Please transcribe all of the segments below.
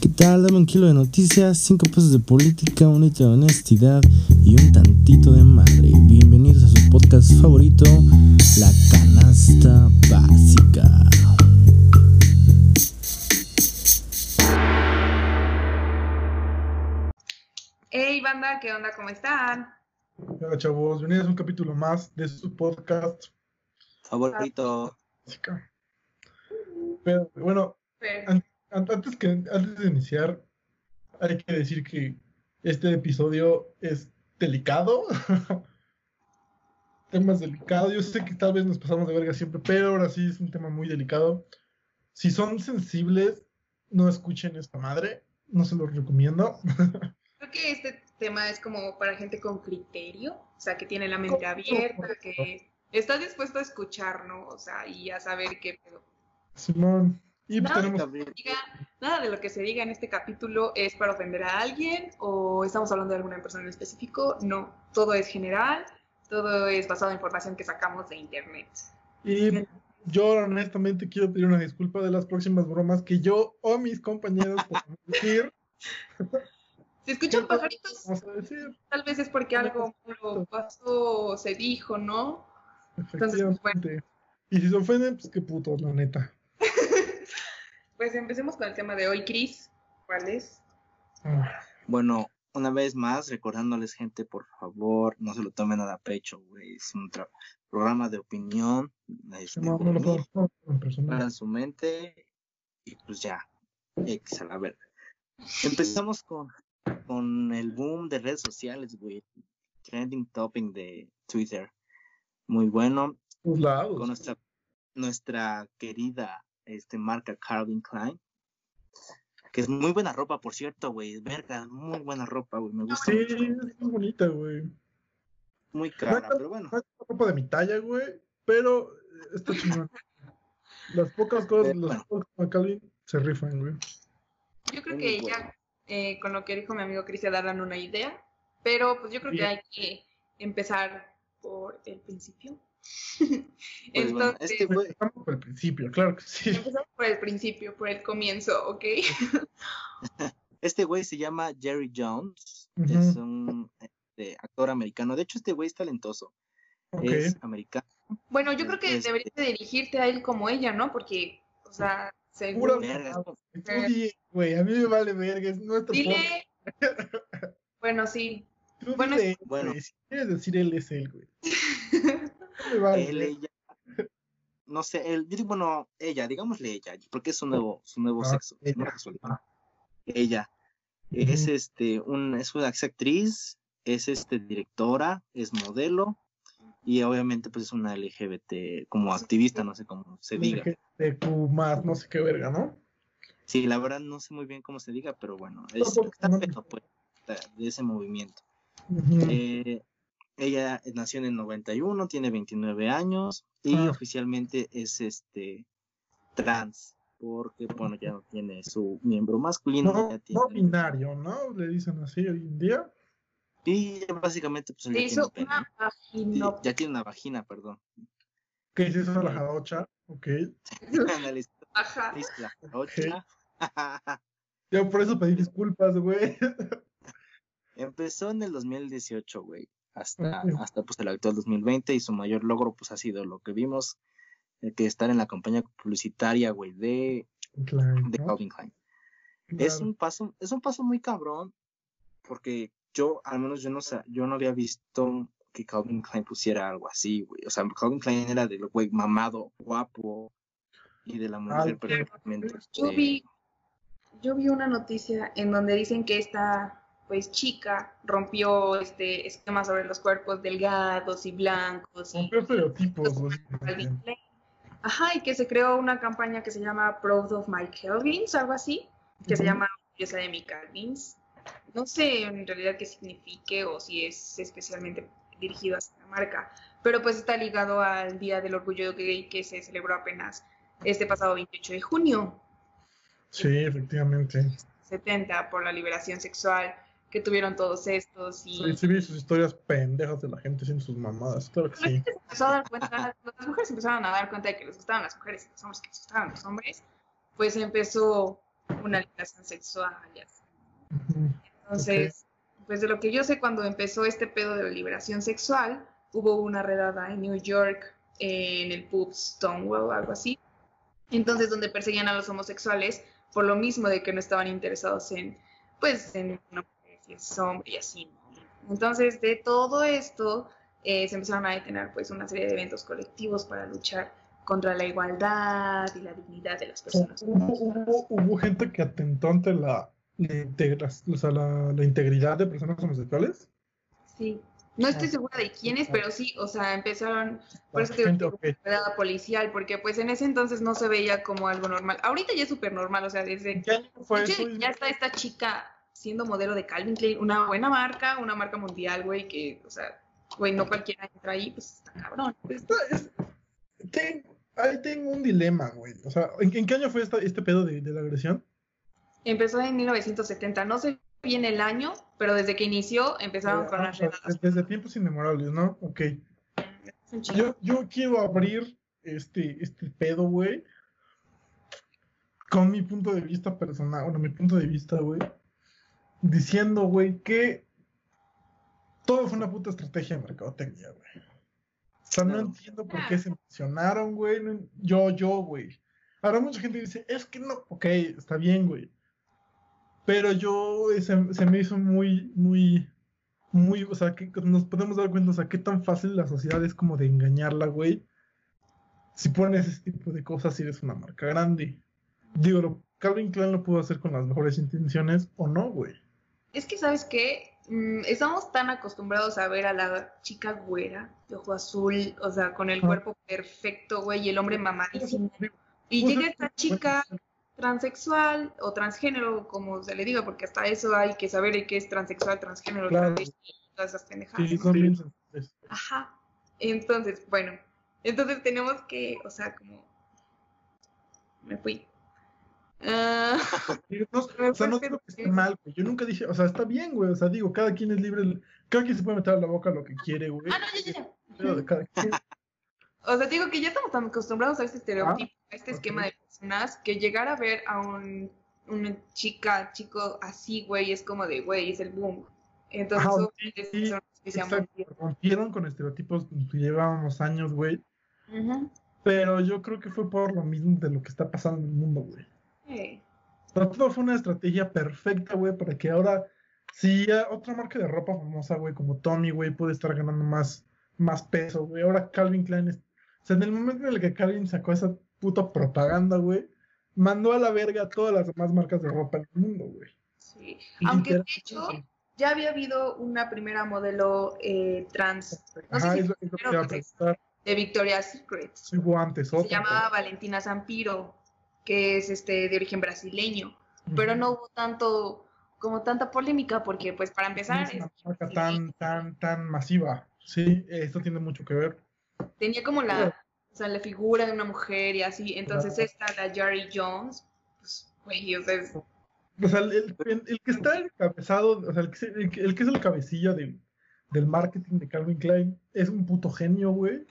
¿Qué tal? Dame un kilo de noticias, cinco pesos de política, un litro de honestidad y un tantito de madre. Bienvenidos a su podcast favorito, La Canasta Básica. Hey banda, ¿qué onda? ¿Cómo están? Hola chavos, bienvenidos a un capítulo más de su podcast. Favorito. Básica. Pero bueno, an- antes, que, antes de iniciar, hay que decir que este episodio es delicado. Temas delicados. Yo sé que tal vez nos pasamos de verga siempre, pero ahora sí es un tema muy delicado. Si son sensibles, no escuchen esta madre. No se los recomiendo. Creo que este tema es como para gente con criterio, o sea, que tiene la mente abierta, que está dispuesto a escuchar, ¿no? O sea, y a saber qué pedo. Simón. Y pues No, tenemos Diga, nada de lo que se diga en este capítulo es para ofender a alguien o estamos hablando de alguna persona en específico. No, todo es general, todo es basado en información que sacamos de internet. Y yo honestamente quiero pedir una disculpa de las próximas bromas que yo o mis compañeros podemos decir. Si escuchan pajaritos, tal vez es porque algo malo pasó se dijo, ¿no? Entonces, efectivamente. Y si se ofenden, pues qué putos, la neta. Pues empecemos con el tema de hoy, Cris. ¿Cuál es? Bueno, una vez más, recordándoles, gente, por favor, no se lo tomen nada a pecho, güey. Es un programa de opinión. Este, no, no lo bonito, puedo hacer en personal. para su mente. Y pues ya, X a la verga. Empezamos con, con el boom de redes sociales, güey. Trending topping de Twitter. Muy bueno. Los Con nuestra, nuestra querida este, marca Calvin Klein. Que es muy buena ropa, por cierto, güey. Verga, muy buena ropa, güey. Me gusta Sí, mucho. es muy bonita, güey. Muy cara, pero bueno. No es ropa de mi talla, güey, pero está chingón. Las pocas cosas, Eh, los bueno. pocos de Calvin se rifan, güey. Yo creo Muy que bueno. ya eh, con lo que dijo mi amigo Cris ya darán una idea, pero pues yo creo que hay que empezar por el principio. Pues bueno, Entonces, este Empezamos por el principio, claro que sí. empezamos por el principio, por el comienzo, ¿ok? este güey se llama Jerry Jones. Es un este, actor americano. De hecho, este güey es talentoso. Ok. Es americano. Bueno, yo creo que Este- deberías de dirigirte a él como ella, ¿no? Porque, o sea, di, güey, a mí me vale verga, es nuestro Dile... Bueno, sí. Tú bueno, dile, bueno. si quieres decir él es él, güey. No vale él, verga. ella. No sé, él, yo digo, bueno, ella, digámosle ella, porque es su nuevo, su nuevo Ah, sexo. ella. una casualidad. Ella. Es este, un, es una ex actriz, es este directora, es modelo, y obviamente pues es una LGBT como activista, no sé cómo se diga. LGBTQ más, no sé qué verga, ¿no? Sí, la verdad no sé muy bien cómo se diga, pero bueno, es Tampoco, está no. pues, de ese movimiento. Eh, ella nació en el 91, tiene 29 años y Ah. oficialmente es este trans, porque bueno, ya no tiene su miembro masculino, no, ya tiene, no binario, ¿no? Le dicen así hoy en día. y básicamente pues Se ya hizo tiene, una vagina. ya tiene una vagina, perdón. Que se hizo la jarocha, ok. Ajá. la jarocha. Yo por eso pedí disculpas, güey. Empezó en el 2018, güey, hasta, hasta pues el actual 2020 y su mayor logro pues ha sido lo que vimos, eh, que estar en la campaña publicitaria, güey, de, Claro, de. Calvin Klein. Es un paso, es un paso muy cabrón, porque yo, al menos yo no yo no había visto que Calvin Klein pusiera algo así, güey. O sea, Calvin Klein era del güey mamado, guapo, y de la mujer perfectamente. Yo este, vi, yo vi una noticia en donde dicen que esta pues chica rompió este esquema sobre los cuerpos delgados y blancos y Rompió estereotipos. Ajá, y que se creó una campaña que se llama Proud of My Calvins, algo así, que se llama Orgullosa de mi Calvins. No sé en realidad qué signifique o si es especialmente dirigido a esta marca, pero pues está ligado al Día del Orgullo Gay que se celebró apenas este pasado 28 de junio. Sí, efectivamente. 70 por la liberación sexual que tuvieron todos estos y Sí, sí vi sus historias pendejas de la gente haciendo sus mamadas, claro que sí. gente se empezó a dar cuenta, las mujeres empezaron a dar cuenta de que les gustaban las mujeres y los hombres que les gustaban los hombres, pues empezó una liberación sexual y así. Ujú. Entonces, pues de lo que yo sé, cuando empezó este pedo de la liberación sexual, hubo una redada en New York, en el pub Stonewall, algo así. Entonces, donde perseguían a los homosexuales por lo mismo de que no estaban interesados en, pues, en una si es hombre y así. Entonces, de todo esto, eh, se empezaron a detener, pues, una serie de eventos colectivos para luchar contra la igualdad y la dignidad de las personas. Hubo, hubo- hubo gente que atentó ante la, la, integra- o sea, la, la integridad de personas homosexuales. Sí. No estoy segura de quiénes, pero sí, o sea, empezaron, por eso te Gente, policial, porque pues en ese entonces no se veía como algo normal. Ahorita ya es súper normal, o sea, desde ¿En qué año fue hecho, eso? ya está esta chica siendo modelo de Calvin Klein, una buena marca, una marca mundial, güey, que, o sea, güey, no cualquiera entra ahí, pues está cabrón. Esta es- ten- ahí tengo un dilema, güey. O sea, ¿en, en qué año fue esta- este pedo de, de la agresión? Empezó en 1970, no sé bien el año, pero desde que inició empezaron con Ah, las redadas. Desde tiempos inmemorables, ¿no? Ok. Yo, yo quiero abrir este, este pedo, güey, con mi punto de vista personal, bueno, mi punto de vista, güey, diciendo, güey, que todo fue una puta estrategia de mercadotecnia, güey. O sea, no entiendo por qué se mencionaron, güey. no- yo, yo, güey. Ahora mucha gente dice, es que no, ok, está bien, güey. Pero yo, eh, se, se me hizo muy, muy, muy, o sea, que nos podemos dar cuenta, o sea, qué tan fácil la sociedad es como de engañarla, güey. Si pones ese tipo de cosas y eres una marca grande. Digo, lo- Calvin Klein lo pudo hacer con las mejores intenciones o no, güey. Es que, ¿sabes qué? Mm, estamos tan acostumbrados a ver a la chica güera, de ojo azul, o sea, con el cuerpo perfecto, güey, y el hombre mamadísimo. Y llega es- esta chica transexual o transgénero, como se le diga, porque hasta eso hay que saber qué es transexual, transgénero, Claro. travesti, todas esas pendejadas. Sí, son bien sensibles. Ajá. Entonces, bueno, entonces tenemos que, o sea, como... Me fui. Ah, no, o sea, no digo que esté mal, güey. Yo nunca dije, o sea, está bien, güey. O sea, digo, cada quien es libre, cada quien se puede meter a la boca lo que quiere, güey. ah, no, ya, ya, ya. Pero de cada quien. O sea, digo que ya estamos tan acostumbrados a este estereotipo, a este esquema de personas, que llegar a ver a un, una chica, chico así, güey, es como de, güey, es el boom. Entonces, Ajá, obviamente, sí, Exacto, mundial. rompieron con estereotipos que llevábamos años, güey. Pero yo creo que fue por lo mismo de lo que está pasando en el mundo, güey. Pero todo fue una estrategia perfecta, güey, para que ahora, si otra marca de ropa famosa, güey, como Tommy, güey, puede estar ganando más, más peso, güey. Ahora Calvin Klein es... O sea, en el momento en el que Calvin sacó esa puta propaganda, güey, mandó a la verga a todas las demás marcas de ropa en el mundo, güey. sí. Aunque de hecho, ya había habido una primera modelo eh, trans no sé Ajá, si es lo, es lo que de Victoria's Secret. Hubo antes Se llamaba Valentina Zampiro, que es este de origen brasileño. pero no hubo tanto como tanta polémica porque pues para empezar es una es- marca tan, tan, tan masiva. Sí, esto tiene mucho que ver. tenía como la, o sea, la figura de una mujer y así, entonces Claro. esta, la Jerry Jones, pues, güey, o sea, es- O sea, el, el- el- que está encabezado, o sea, el que, el que- es el cabecilla del, del marketing de Calvin Klein es un puto genio, güey.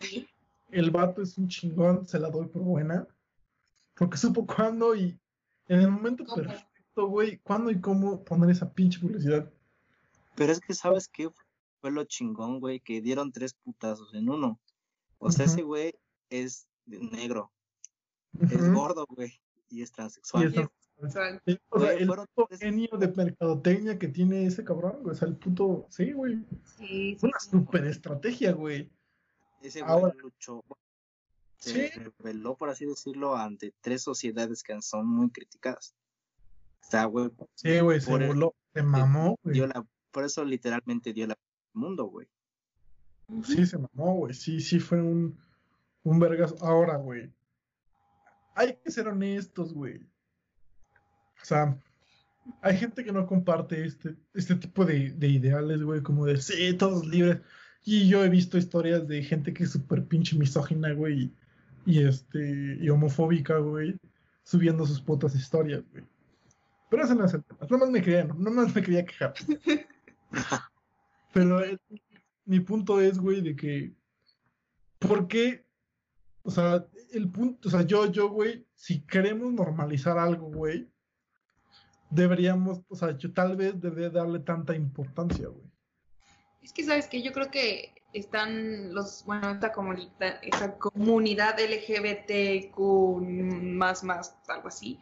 El vato es un chingón, se la doy por buena. Porque supo cuándo y en el momento ¿Cómo? perfecto, güey, cuándo y cómo poner esa pinche publicidad. Pero es que, ¿sabes qué? Fue lo chingón, güey, que dieron tres putazos en uno. O sea, ese güey es negro, es gordo, güey, y es Y transexual. o sea, el- o sea, Güey, el puto tres- genio de mercadotecnia que tiene ese cabrón, güey. O sea, el puto. Sí, güey. sí, Es sí, una sí. super estrategia, güey. Ese güey Ahora- luchó, se Sí. reveló, por así decirlo, ante tres sociedades que son muy criticadas. O sea, güey, Sí, güey, se voló, se mamó, güey. dio la, por eso literalmente dio la mundo, güey. Sí, se mamó, güey. Sí, sí, fue un, un vergas. Ahora, güey. Hay que ser honestos, güey. O sea, hay gente que no comparte este, este tipo de, de ideales, güey, como de sí, todos libres. Y yo he visto historias de gente que es súper pinche misógina, güey, y, este, y homofóbica, güey, subiendo sus putas historias, güey. Pero ese no es el tema. No más me quería, no más me quería quejar. Pero el- mi punto es, güey, de que, ¿por qué? O sea, el punto, o sea, yo, yo, güey, si queremos normalizar algo, güey, deberíamos, o sea, yo tal vez debería darle tanta importancia, güey. Es que, ¿sabes que Yo creo que están los, bueno, esta comunidad, esa comunidad LGBTQ más, más, algo así.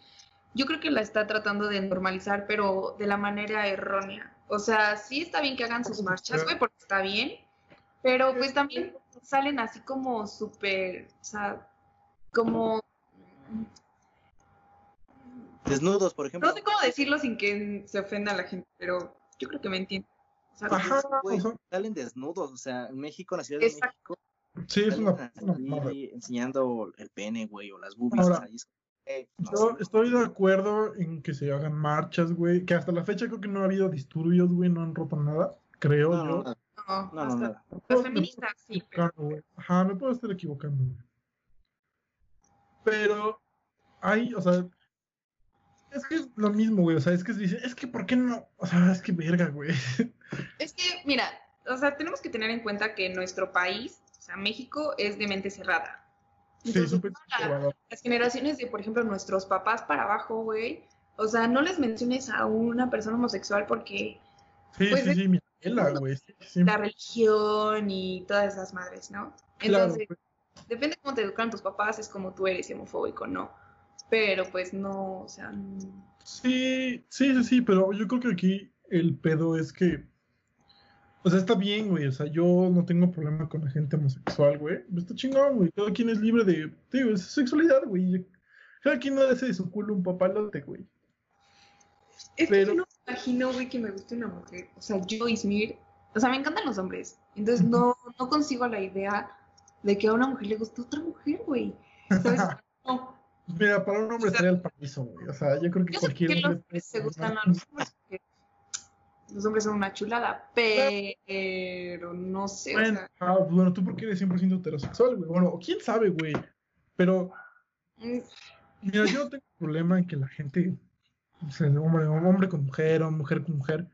Yo creo que la está tratando de normalizar, pero de la manera errónea. O sea, sí está bien que hagan sus marchas, güey, porque está bien, pero pues también salen así como súper, o sea, como... Desnudos, por ejemplo. No sé cómo decirlo sin que se ofenda a la gente, pero yo creo que me entienden. O sea, Ajá, o sea, salen desnudos, o sea, en México, en la Ciudad de Exacto. México, sí, es una, una enseñando el pene, güey, o las boobies. Ahora, o sea, y es- eh, no Yo estoy de acuerdo en que se hagan marchas, güey. Que hasta la fecha creo que no ha habido disturbios, güey. No han roto nada, creo No, yo. no, no, no, las feministas sí, pero. Ajá, me puedo estar equivocando, güey. Pero hay, o sea, es que es lo mismo, güey. O sea, es que se dice, es que ¿por qué no? O sea, es que verga, güey. Es que, mira, o sea, tenemos que tener en cuenta que nuestro país, o sea, México, es de mente cerrada. Sí, Entonces, súper toda la- las generaciones de, por ejemplo, nuestros papás para abajo, güey, o sea, no les menciones a una persona homosexual porque Sí, Pues sí, sí, mi abuela, güey. Sí, sí. la religión y todas esas madres, ¿no? Claro, Entonces, depende de cómo te educan tus papás, es como tú eres homofóbico, ¿no? Pero pues no, o sea, no- Sí, sí, sí, sí, pero yo creo que aquí el pedo es que, o sea, está bien, güey, o sea, yo no tengo problema con la gente homosexual, güey, está chingón, güey, cada quien es libre de, digo, es sexualidad, güey, cada quien no hace de su culo un papalote, güey. Es Pero- que yo no me imagino, güey, que me guste una mujer. O sea, yo, Ismir, o sea, me encantan los hombres. Entonces no, no consigo la idea de que a una mujer le guste otra mujer, güey. ¿Sabes? No. Mira, para un hombre O sea, sería el paraíso, güey, o sea, yo creo que Yo cualquier que los hombre hombres se gustan a los hombres porque los hombres son una chulada, pero no sé, o Bueno, sea, ah, bueno, tú porque eres 100% heterosexual, güey, bueno, o quién sabe, güey, pero mm, Mira, yo no tengo problema en que la gente, o sea, hombre, hombre con mujer, o mujer con mujer,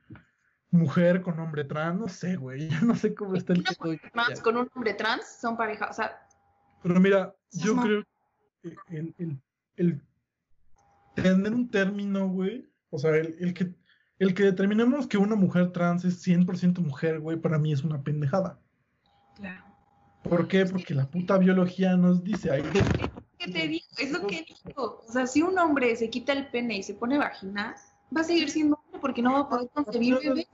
mujer con hombre trans, no sé, güey, yo no sé cómo está el una mujer trans con un hombre trans son pareja, o sea, Pero mira, yo creo el, el, el tener un término, güey, o sea, el, el que el que determinemos que una mujer trans es 100% mujer, güey, para mí es una pendejada. claro. ¿Por qué? Porque la puta biología nos dice ahí. ¿Qué te digo? Es lo que digo. O sea, si un hombre se quita el pene y se pone vagina, va a seguir siendo hombre porque no va a poder concebir bebés.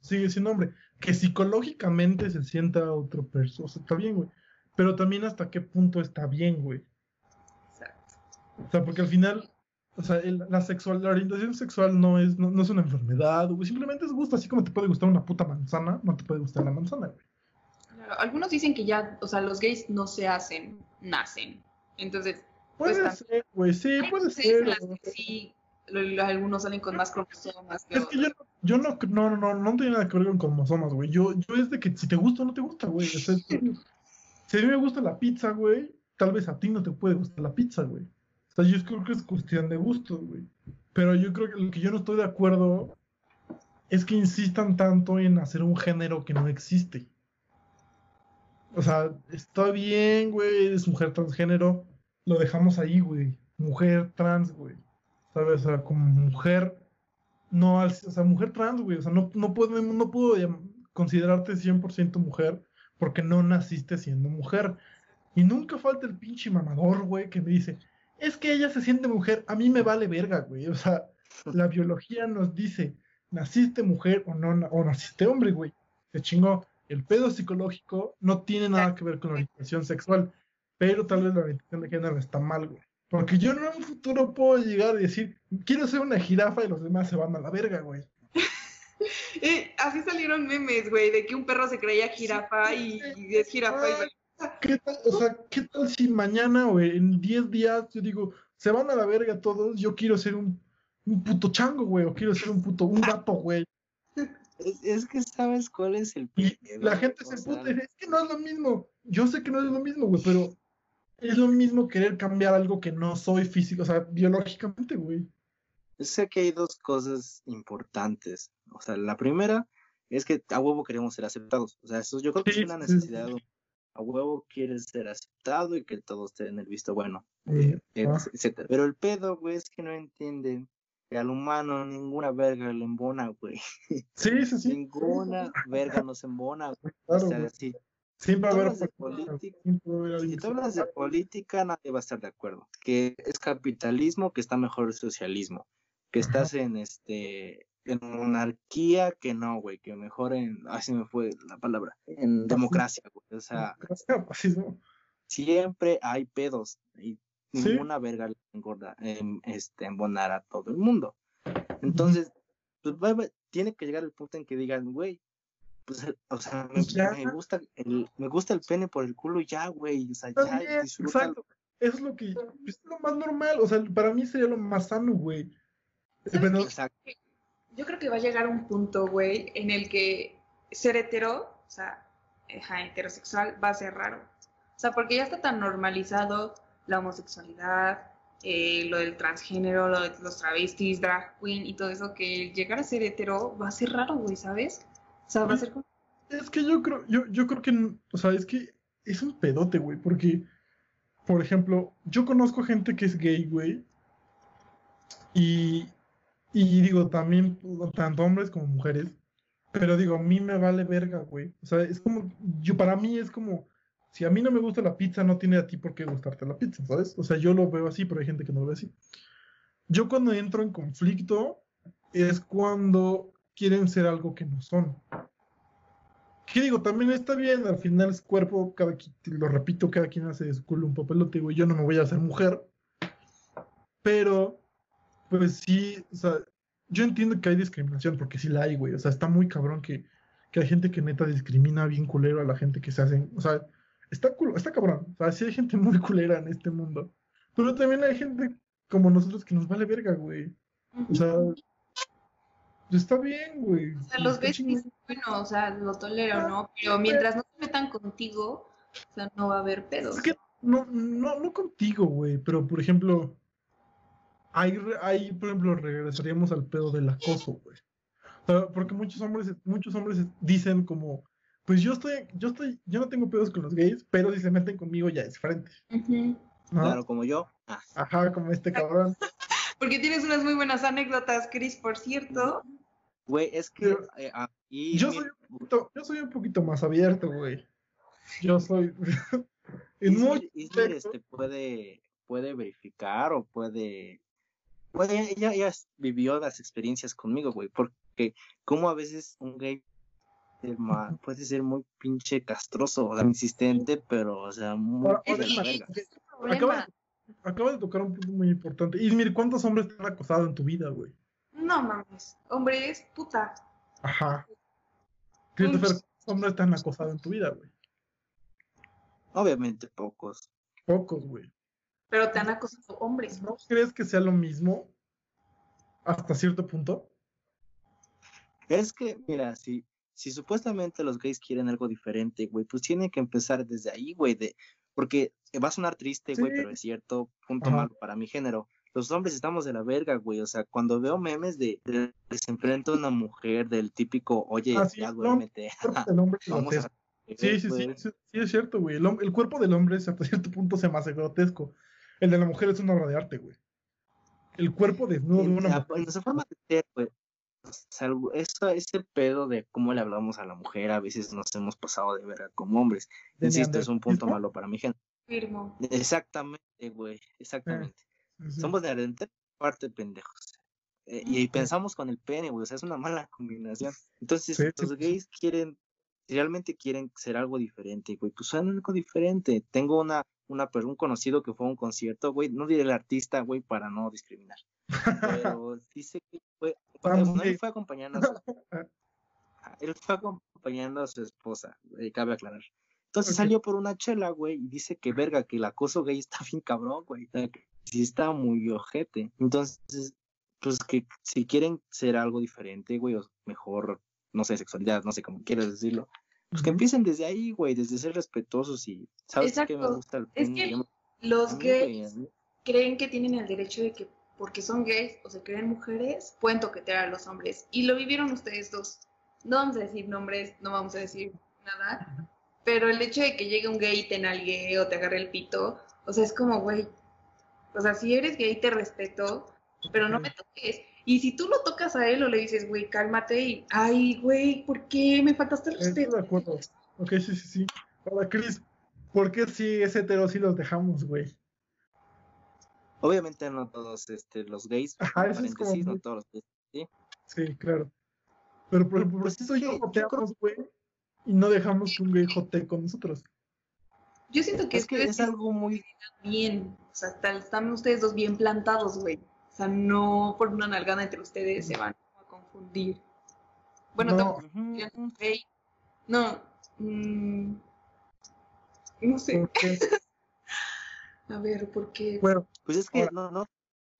Sigue siendo hombre. Que psicológicamente se sienta otro persona. O sea, está bien, güey. Pero también hasta qué punto está bien, güey. Exacto. O sea, porque al final, o sea, el- la sexual, la orientación sexual no es, no, no es una enfermedad, güey. Simplemente es gusto, así como te puede gustar una puta manzana, no te puede gustar la manzana, güey. Claro, Algunos dicen que ya, o sea, los gays no se hacen, nacen. Entonces, Puede Pues, ser, güey, sí, puede ser. las que sí, algunos salen con más cromosomas que Es que yo, yo no, no, no, no, no tiene nada que ver con cromosomas, güey. Yo, yo es de que si te gusta o no te gusta, güey. O sea, si a mí me gusta la pizza, güey, tal vez a ti no te puede gustar la pizza, güey. O sea, yo creo que es cuestión de gusto, güey. Pero yo creo que lo que yo no estoy de acuerdo es que insistan tanto en hacer un género que no existe. O sea, está bien, güey, eres mujer transgénero, lo dejamos ahí, güey. Mujer trans, güey. ¿Sabes? O sea, como mujer, no, o sea, mujer trans, güey. O sea, no, no puedo, no puedo considerarte 100% mujer porque no naciste siendo mujer. Y nunca falta el pinche mamador, güey, que me dice, es que ella se siente mujer, a mí me vale verga, güey. O sea, la biología nos dice, naciste mujer o no, o naciste hombre, güey. Se chingó. El pedo psicológico no tiene nada que ver con la orientación sexual, pero tal vez la orientación de género está mal, güey. Porque yo en un futuro puedo llegar y decir, quiero ser una jirafa y los demás se van a la verga, güey. Eh, así salieron memes, güey, de que un perro se creía jirafa y, y es jirafa y ¿Qué tal, o sea, ¿qué tal si mañana o en 10 días yo digo, se van a la verga todos, yo quiero ser un, un puto chango, güey, o quiero ser un puto, un gato, güey? Es, es que sabes cuál es el Y la gente se puta y dice, es que no es lo mismo. Yo sé que no es lo mismo, güey, pero es lo mismo querer cambiar algo que no soy físico, o sea, biológicamente, güey. Sé que hay dos cosas importantes. O sea, la primera es que a huevo queremos ser aceptados. O sea, eso yo creo que es Sí, una sí, sí. necesidad. A huevo quieres ser aceptado y que todos te den el visto bueno, Eh, etcétera. Pero el pedo, güey, es que no entienden que al humano ninguna verga le embona, güey. Sí, sí, sí. Ninguna verga nos embona, güey. Claro, o sea, si Siempre a haber política, si tú hablas de política, nadie va a estar de acuerdo. Que es capitalismo, que está mejor el socialismo. Que Ajá. estás en este en monarquía, que no, güey, que mejor en, ay, se me fue la palabra, en democracia, güey. O sea, siempre hay pedos y Sí. ninguna verga le engorda, em, este, embonar a todo el mundo. Entonces, pues va- va- tiene que llegar el punto en que digan, güey, pues, el- o sea, me, Pues me gusta el, me gusta el pene por el culo y ya, güey, o sea, ya exacto. Eso es lo que pues, es lo más normal. O sea, para mí sería lo más sano, güey. Exacto. Yo creo que va a llegar un punto, güey, en el que ser hetero, o sea, heterosexual, va a ser raro. O sea, porque ya está tan normalizado la homosexualidad, eh, lo del transgénero, lo de los travestis, drag queen y todo eso, que llegar a ser hetero va a ser raro, güey, ¿sabes? O sea, va a ser como... Es que yo creo, yo, yo creo que, o sea, es que es un pedote, güey, porque, por ejemplo, yo conozco gente que es gay, güey, y, y digo, también, tanto hombres como mujeres, pero digo, a mí me vale verga, güey, o sea, es como, yo, para mí es como, si a mí no me gusta la pizza, no tiene a ti por qué gustarte la pizza, ¿sabes? O sea, yo lo veo así, pero hay gente que no lo ve así. Yo cuando entro en conflicto es cuando quieren ser algo que no son. ¿Qué digo? También está bien, al final es cuerpo, cada quien, lo repito, cada quien hace de su culo un papelote, güey. Yo no me voy a hacer mujer. Pero, pues sí, o sea, yo entiendo que hay discriminación, porque sí la hay, güey. O sea, está muy cabrón que, que hay gente que neta discrimina bien culero a la gente que se hacen. O sea, está, culo- está cabrón. O sea, sí hay gente muy culera en este mundo. Pero también hay gente como nosotros que nos vale verga, güey. O sea, está bien, güey. O sea, los ves y bueno, o sea, lo tolero, ¿no? Pero mientras no se metan contigo, o sea, no va a haber pedos. Es que no, no, no contigo, güey, pero por ejemplo, re- hay, por ejemplo, regresaríamos al pedo del acoso, güey. O sea, porque muchos hombres, muchos hombres dicen como, pues yo estoy, yo estoy, yo no tengo pedos con los gays, pero si se meten conmigo ya es frente. Claro, como yo. Ah, Ajá, como este cabrón. Porque tienes unas muy buenas anécdotas, Chris, por cierto. güey, es que Pero- eh, ah, y Yo soy un poquito, yo soy un poquito más abierto, güey. Yo soy, en Ismir, aspectos- este, puede, puede verificar o puede, puede, ella, ella vivió las experiencias conmigo, güey, porque como a veces un gay puede ser muy pinche castroso, o sea, insistente, pero, o sea, muy Ahora- de la verga. Acabas de tocar un punto muy importante. Ismir, ¿cuántos hombres te han acosado en tu vida, güey? No mames, hombre, es puta. Ajá. Christopher, ¿cuántos hombres te han acosado en tu vida, güey? Obviamente pocos. Pocos, güey. Pero te han acosado hombres. ¿No crees que sea lo mismo hasta cierto punto? Es que, mira, si, si supuestamente los gays quieren algo diferente, güey, pues tienen que empezar desde ahí, güey, de, porque va a sonar triste, güey, Sí. pero es cierto, punto Ajá. malo para mi género. Los hombres estamos de la verga, güey, o sea, cuando veo memes de, de que se enfrenta una mujer del típico, oye, Ah, sí, ya no, vamos a... Sí, sí, sí, sí, sí, es cierto, güey. El, el cuerpo del hombre hasta cierto punto se me hace grotesco. El de la mujer es una obra de arte, güey. El cuerpo desnudo de una la- mujer. en nuestra forma de ser, güey, salvo eso, ese pedo de cómo le hablamos a la mujer, a veces nos hemos pasado de verga como hombres. de Insisto, es un punto malo para mi género. Firmo. Exactamente, güey, exactamente. Sí. Somos de la parte pendejos. Eh, y Ujú. pensamos con el pene, güey, o sea, es una mala combinación. Entonces, Sí, los sí. gays quieren, si realmente quieren ser algo diferente, güey, pues son algo diferente. Tengo una, una, per- un conocido que fue a un concierto, güey, no diré el artista, güey, para no discriminar. Pero dice que fue, Ah, no, él fue acompañando a su, él fue acompañando a su esposa, eh, cabe aclarar. Entonces salió por una chela, güey, y dice que verga, que el acoso gay está bien cabrón, güey. Sí está muy ojete. Entonces, pues que si quieren ser algo diferente, güey, o mejor, no sé, sexualidad, no sé cómo quieras decirlo, pues que empiecen desde ahí, güey, desde ser respetuosos y, ¿sabes qué me gusta el Es que me- Los güey, gays creen que tienen el derecho de que porque son gays o se creen mujeres, pueden toquetear a los hombres. Y lo vivieron ustedes dos. No vamos a decir nombres, no vamos a decir nada. Pero el hecho de que llegue un gay y te nalgue o te agarre el pito, o sea, es como, güey. O sea, si eres gay te respeto, pero no me toques. Y si tú lo tocas a él o le dices, güey, cálmate y, ay, güey, ¿por qué me faltaste el Estoy respeto? de acuerdo. Ok, sí, sí, sí. Ahora, Chris, ¿por qué si es hetero si los dejamos, güey? Obviamente no todos este, los gays, Ajá, eso es como no todos los gays. Sí, claro. Pero por ejemplo, Pues si es tú y que yo joteamos, güey, y no dejamos que un gay jotee con nosotros. Yo siento que Es que es algo muy... bien, o sea, están ustedes dos bien plantados, güey. O sea, no por una nalgada entre ustedes se van a confundir. Bueno, No. tampoco Ujú. gay. No, mm, no sé. A ver, ¿por qué? bueno, Pues es que no, no,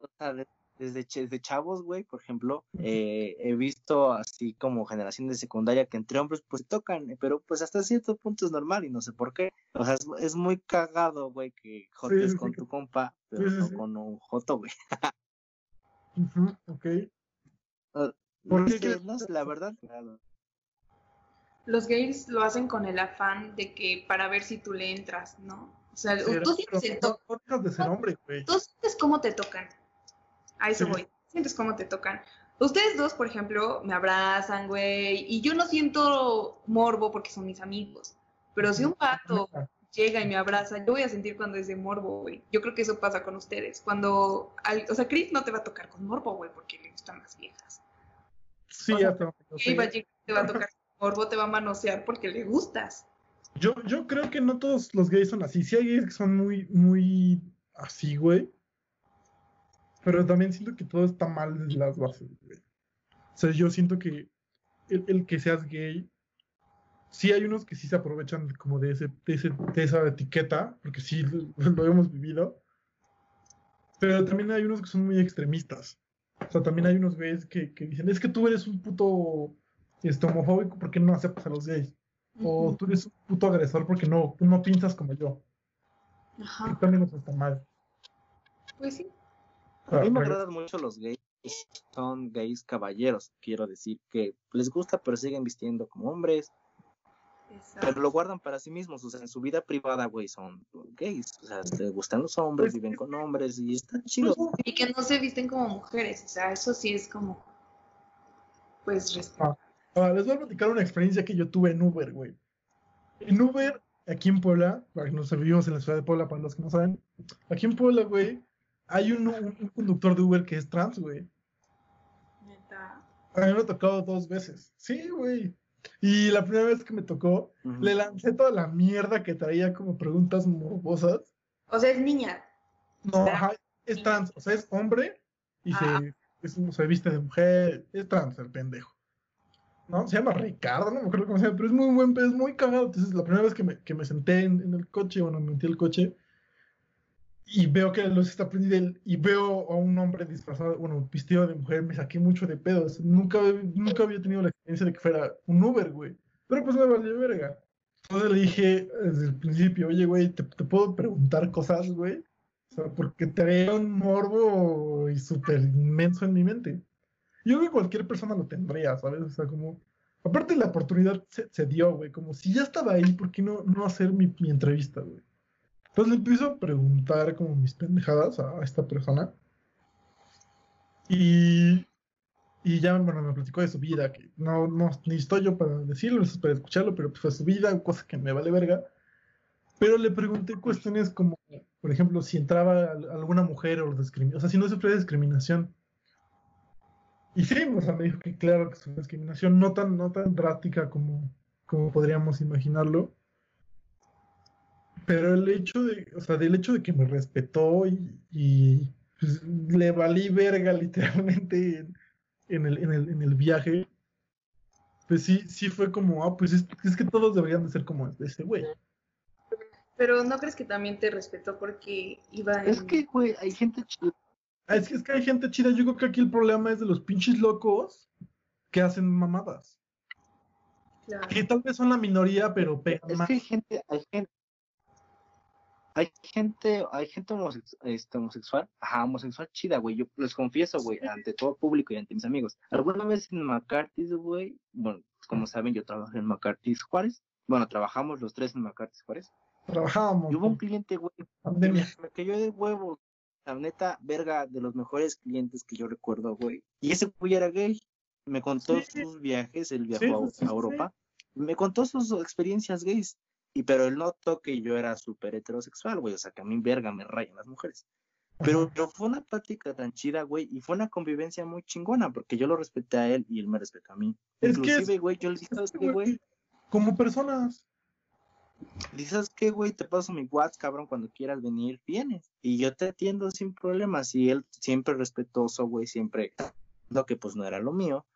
o sea, de- desde, ch- desde chavos, güey, por ejemplo, eh, he visto así como generación de secundaria que entre hombres pues tocan, pero pues hasta cierto punto es normal y no sé por qué. O sea, es, es muy cagado, güey, que jotes sí, con tu compa, pero sí, no sí. con un joto, güey. ujú, ok. No ¿Por qué no la verdad, claro. Los gays lo hacen con el afán de que para ver si tú le entras, ¿no? O sea, tú sientes el toque, tú sientes cómo te tocan. A eso Sí. voy. Sientes cómo te tocan. Ustedes dos, por ejemplo, me abrazan, güey, y yo no siento morbo porque son mis amigos. Pero si un vato llega y me abraza, yo voy a sentir cuando es de morbo, güey. Yo creo que eso pasa con ustedes. Cuando, al- o sea, Chris no te va a tocar con morbo, güey, porque le gustan las viejas. Sí, o sea, hasta donde yo Y sé. va a llegar y te va a tocar con morbo, te va a manosear porque le gustas. Yo, yo creo que no todos los gays son así. Sí hay gays que son muy, muy así, güey. Pero también siento que todo está mal desde las bases, güey. O sea, yo siento que el, el que seas gay, sí hay unos que sí se aprovechan de- como de, ese, de, ese- de esa etiqueta, porque sí lo, lo hemos vivido. Pero también hay unos que son muy extremistas. O sea, también hay unos gays que, que dicen, es que tú eres un puto este, homofóbico porque no aceptas a los gays. O Ujú. tú eres un puto agresor porque no, no piensas como yo. Que Ajá. también eso está mal. Pues sí. A mí me Ah, agradan mucho los gays, que son gays caballeros, quiero decir, que les gusta pero siguen vistiendo como hombres, Exacto. pero lo guardan para sí mismos, o sea, en su vida privada, güey, son gays, o sea, les gustan los hombres, Pues, viven con hombres y está chido. Y que no se visten como mujeres, o sea, eso sí es como, pues, respeto. Ahora, les voy a platicar una experiencia que yo tuve en Uber, güey. En Uber, aquí en Puebla, para que nos vivimos en la ciudad de Puebla, para los que no saben, aquí en Puebla, güey, hay un, un- un conductor de Uber que es trans, güey. Neta. A mí me ha tocado dos veces. Sí, güey. Y la primera vez que me tocó, Ujú. le lancé toda la mierda que traía como preguntas morbosas. O sea, es niña. No, ajá, es trans, o sea, es hombre y Ah. se, es- se viste de mujer, es trans el pendejo. ¿No? Se llama Ricardo, no me acuerdo cómo se llama, pero es muy buen, es muy cagado. Entonces, la primera vez que me, que me senté en, en el coche, bueno, me metí al coche y veo que la luz está prendida y- y veo a un hombre disfrazado, bueno, vestido de mujer, me saqué mucho de pedos. Nunca, nunca había tenido la experiencia de que fuera un Uber, güey. Pero pues me valió verga. Entonces le dije desde el principio, oye, güey, ¿te, te puedo preguntar cosas, güey? O sea, porque traía un morbo y súper inmenso en mi mente. Yo creo que cualquier persona lo tendría, ¿sabes? O sea, como... Aparte la oportunidad se, se dio, güey. Como si ya estaba ahí, ¿por qué no, no hacer mi, mi entrevista, güey? Entonces le empiezo a preguntar como mis pendejadas a esta persona. Y... Y ya, bueno, me platicó de su vida, que no, no, ni estoy yo para decirlo, para escucharlo, pero pues fue su vida, cosa que me vale verga. Pero le pregunté cuestiones como, por ejemplo, si entraba al- alguna mujer o los o sea, si no sufría discriminación. Y sí, o sea, me dijo que claro que es una discriminación no tan, no tan drástica como, como podríamos imaginarlo. Pero el hecho de, o sea, del hecho de que me respetó y, y, pues, le valí verga literalmente en, el, en el, en el viaje, pues sí, sí fue como, ah, pues es, es que todos deberían de ser como ese güey. Pero ¿no crees que también te respetó porque iba en... Es que, güey, hay gente chida. Ah, Es que, es que hay gente chida. Yo creo que aquí el problema es de los pinches locos que hacen mamadas. Claro. Que tal vez son la minoría, pero pegan Es más. que hay gente, hay gente, hay gente, hay gente homosex- este, homosexual, ajá, homosexual chida, güey. Yo les confieso, güey, ante todo público y ante mis amigos. Alguna vez en McCarthy's, güey, bueno, como saben, yo trabajo en McCarthy's Juárez. Bueno, trabajamos los tres en McCarthy's Juárez. Trabajábamos. Y hubo un cliente, güey, pandemia. me cayó de huevos. la neta, verga, de los mejores clientes que yo recuerdo, güey. Y ese güey era gay. Me contó Sí. sus viajes, él viajó sí, sí, a. Europa. Me contó sus experiencias gays. Y pero él notó que yo era súper heterosexual, güey. O sea, que a mí, verga, me rayan las mujeres. Pero, pero fue una plática tan chida, güey, y fue una convivencia muy chingona, porque yo lo respeté a él y él me respetó a mí. Es que Inclusive, güey, yo le dije, ¿sabes qué, güey? Como personas. ¿sabes qué, güey? Te paso mi WhatsApp, cabrón, cuando quieras venir, vienes. Y yo te atiendo sin problemas. Y él siempre respetuoso, güey, siempre, lo que pues no era lo mío.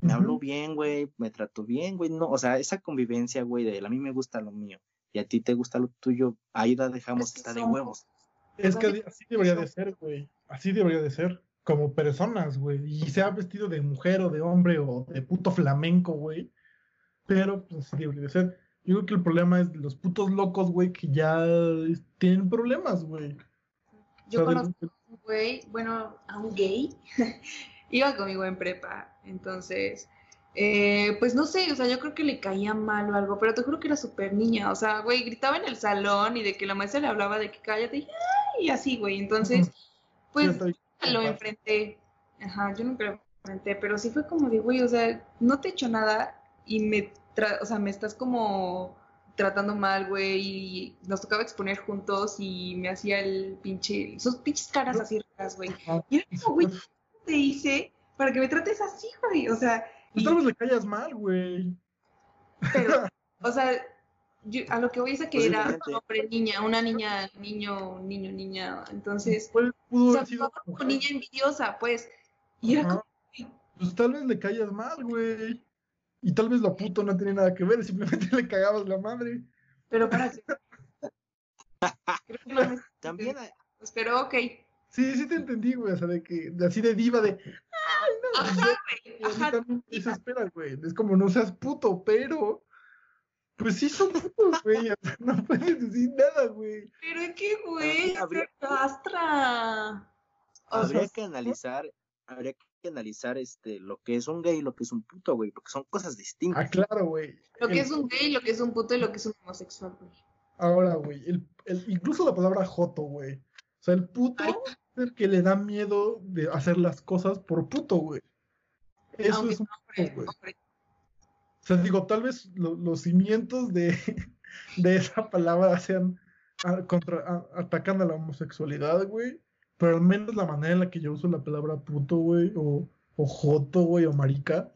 Me habló bien, güey, me trató bien, güey. No, o sea, esa convivencia, güey, de él, a mí me gusta lo mío y a ti te gusta lo tuyo, ahí la dejamos, Es que está de huevos. Es que así debería de ser, güey. Así debería de ser. Como personas, güey. Y sea vestido de mujer o de hombre o de puto flamenco, güey. Pero pues así debería de ser. Yo creo que el problema es de los putos locos, güey, que ya tienen problemas, güey. Yo O sea, de- conozco a un güey, bueno, a un gay, iba conmigo en prepa, entonces, eh, pues no sé, o sea, yo creo que le caía mal o algo, pero te juro que era súper niña, o sea, güey, gritaba en el salón y de que la maestra le hablaba de que cállate y, así, güey, entonces, pues lo enfrenté, ajá, yo nunca lo enfrenté, pero sí fue como de, güey, o sea, no te he hecho nada y me, tra- o sea, me estás como tratando mal, güey, y nos tocaba exponer juntos y me hacía el pinche, sus pinches caras así raras, güey. Y era como, güey, ¿qué te hice para que me trates así, güey? O sea, Pues y- tal vez le callas mal, güey. pero, o sea, yo- a lo que voy es a que era Posiblemente. un hombre, niña, una niña, niño, niño, niña, entonces, Pues, pudo o haber sido como niña envidiosa, pues, y era como, Pues tal vez le callas mal, güey. Y tal vez lo puto no tenía nada que ver, simplemente le cagabas la madre. pero para. Creo que no me- También, hay- pero ok. Sí, sí te entendí, güey. O sea, de que, de así de diva de. Ay, no. Ajá, güey, ajá, también güey. Es como no seas puto, pero. Pues sí son putos, güey. o sea, no puedes decir nada, güey. pero es que, güey, se castra. O habría sea, que analizar, habría que analizar este lo que es un gay y lo que es un puto, güey, porque son cosas distintas. Ah, claro, güey. lo que El- es un gay, lo que es un puto y lo que es un homosexual, güey. Ahora, güey. El, el- incluso la palabra joto, güey. O sea, el puto Ay. es el que le da miedo de hacer las cosas por puto, güey. Eso Aunque es un hombre, güey. hombre. O sea, digo, tal vez lo- los cimientos de, de esa palabra sean a- contra, a- atacando a la homosexualidad, güey. Pero al menos la manera en la que yo uso la palabra puto, güey, o, o joto, güey, o marica,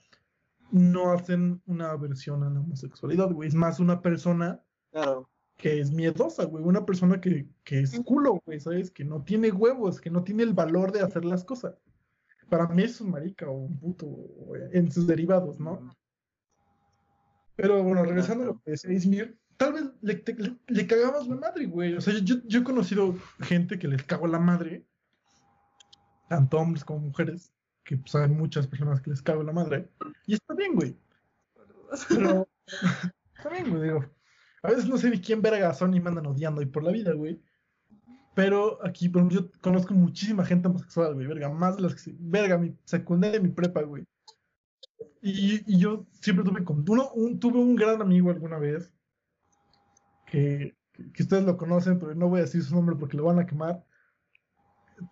no hacen una aversión a la homosexualidad, güey. Es más una persona Claro. Que es miedosa, güey. Una persona que, que es culo, güey, ¿sabes? Que no tiene huevos, que no tiene el valor de hacer las cosas. Para mí es un marica o un puto, güey, en sus derivados, ¿no? Pero bueno, regresando a lo que decía Ismir, tal vez le, te- le, le cagabas la madre, güey. O sea, yo, yo he conocido gente que les cago la madre, tanto hombres como mujeres, que pues hay muchas personas que les cago la madre. Y está bien, güey. Pero está bien, güey, digo. A veces no sé ni quién verga son y me andan odiando ahí por la vida, güey. Pero aquí, por ejemplo, yo conozco muchísima gente homosexual, güey, verga, más de las que. Verga, mi secundaria y mi prepa, güey. Y, y yo siempre tuve con uno, un, tuve un gran amigo alguna vez que, que ustedes lo conocen, pero no voy a decir su nombre porque lo van a quemar.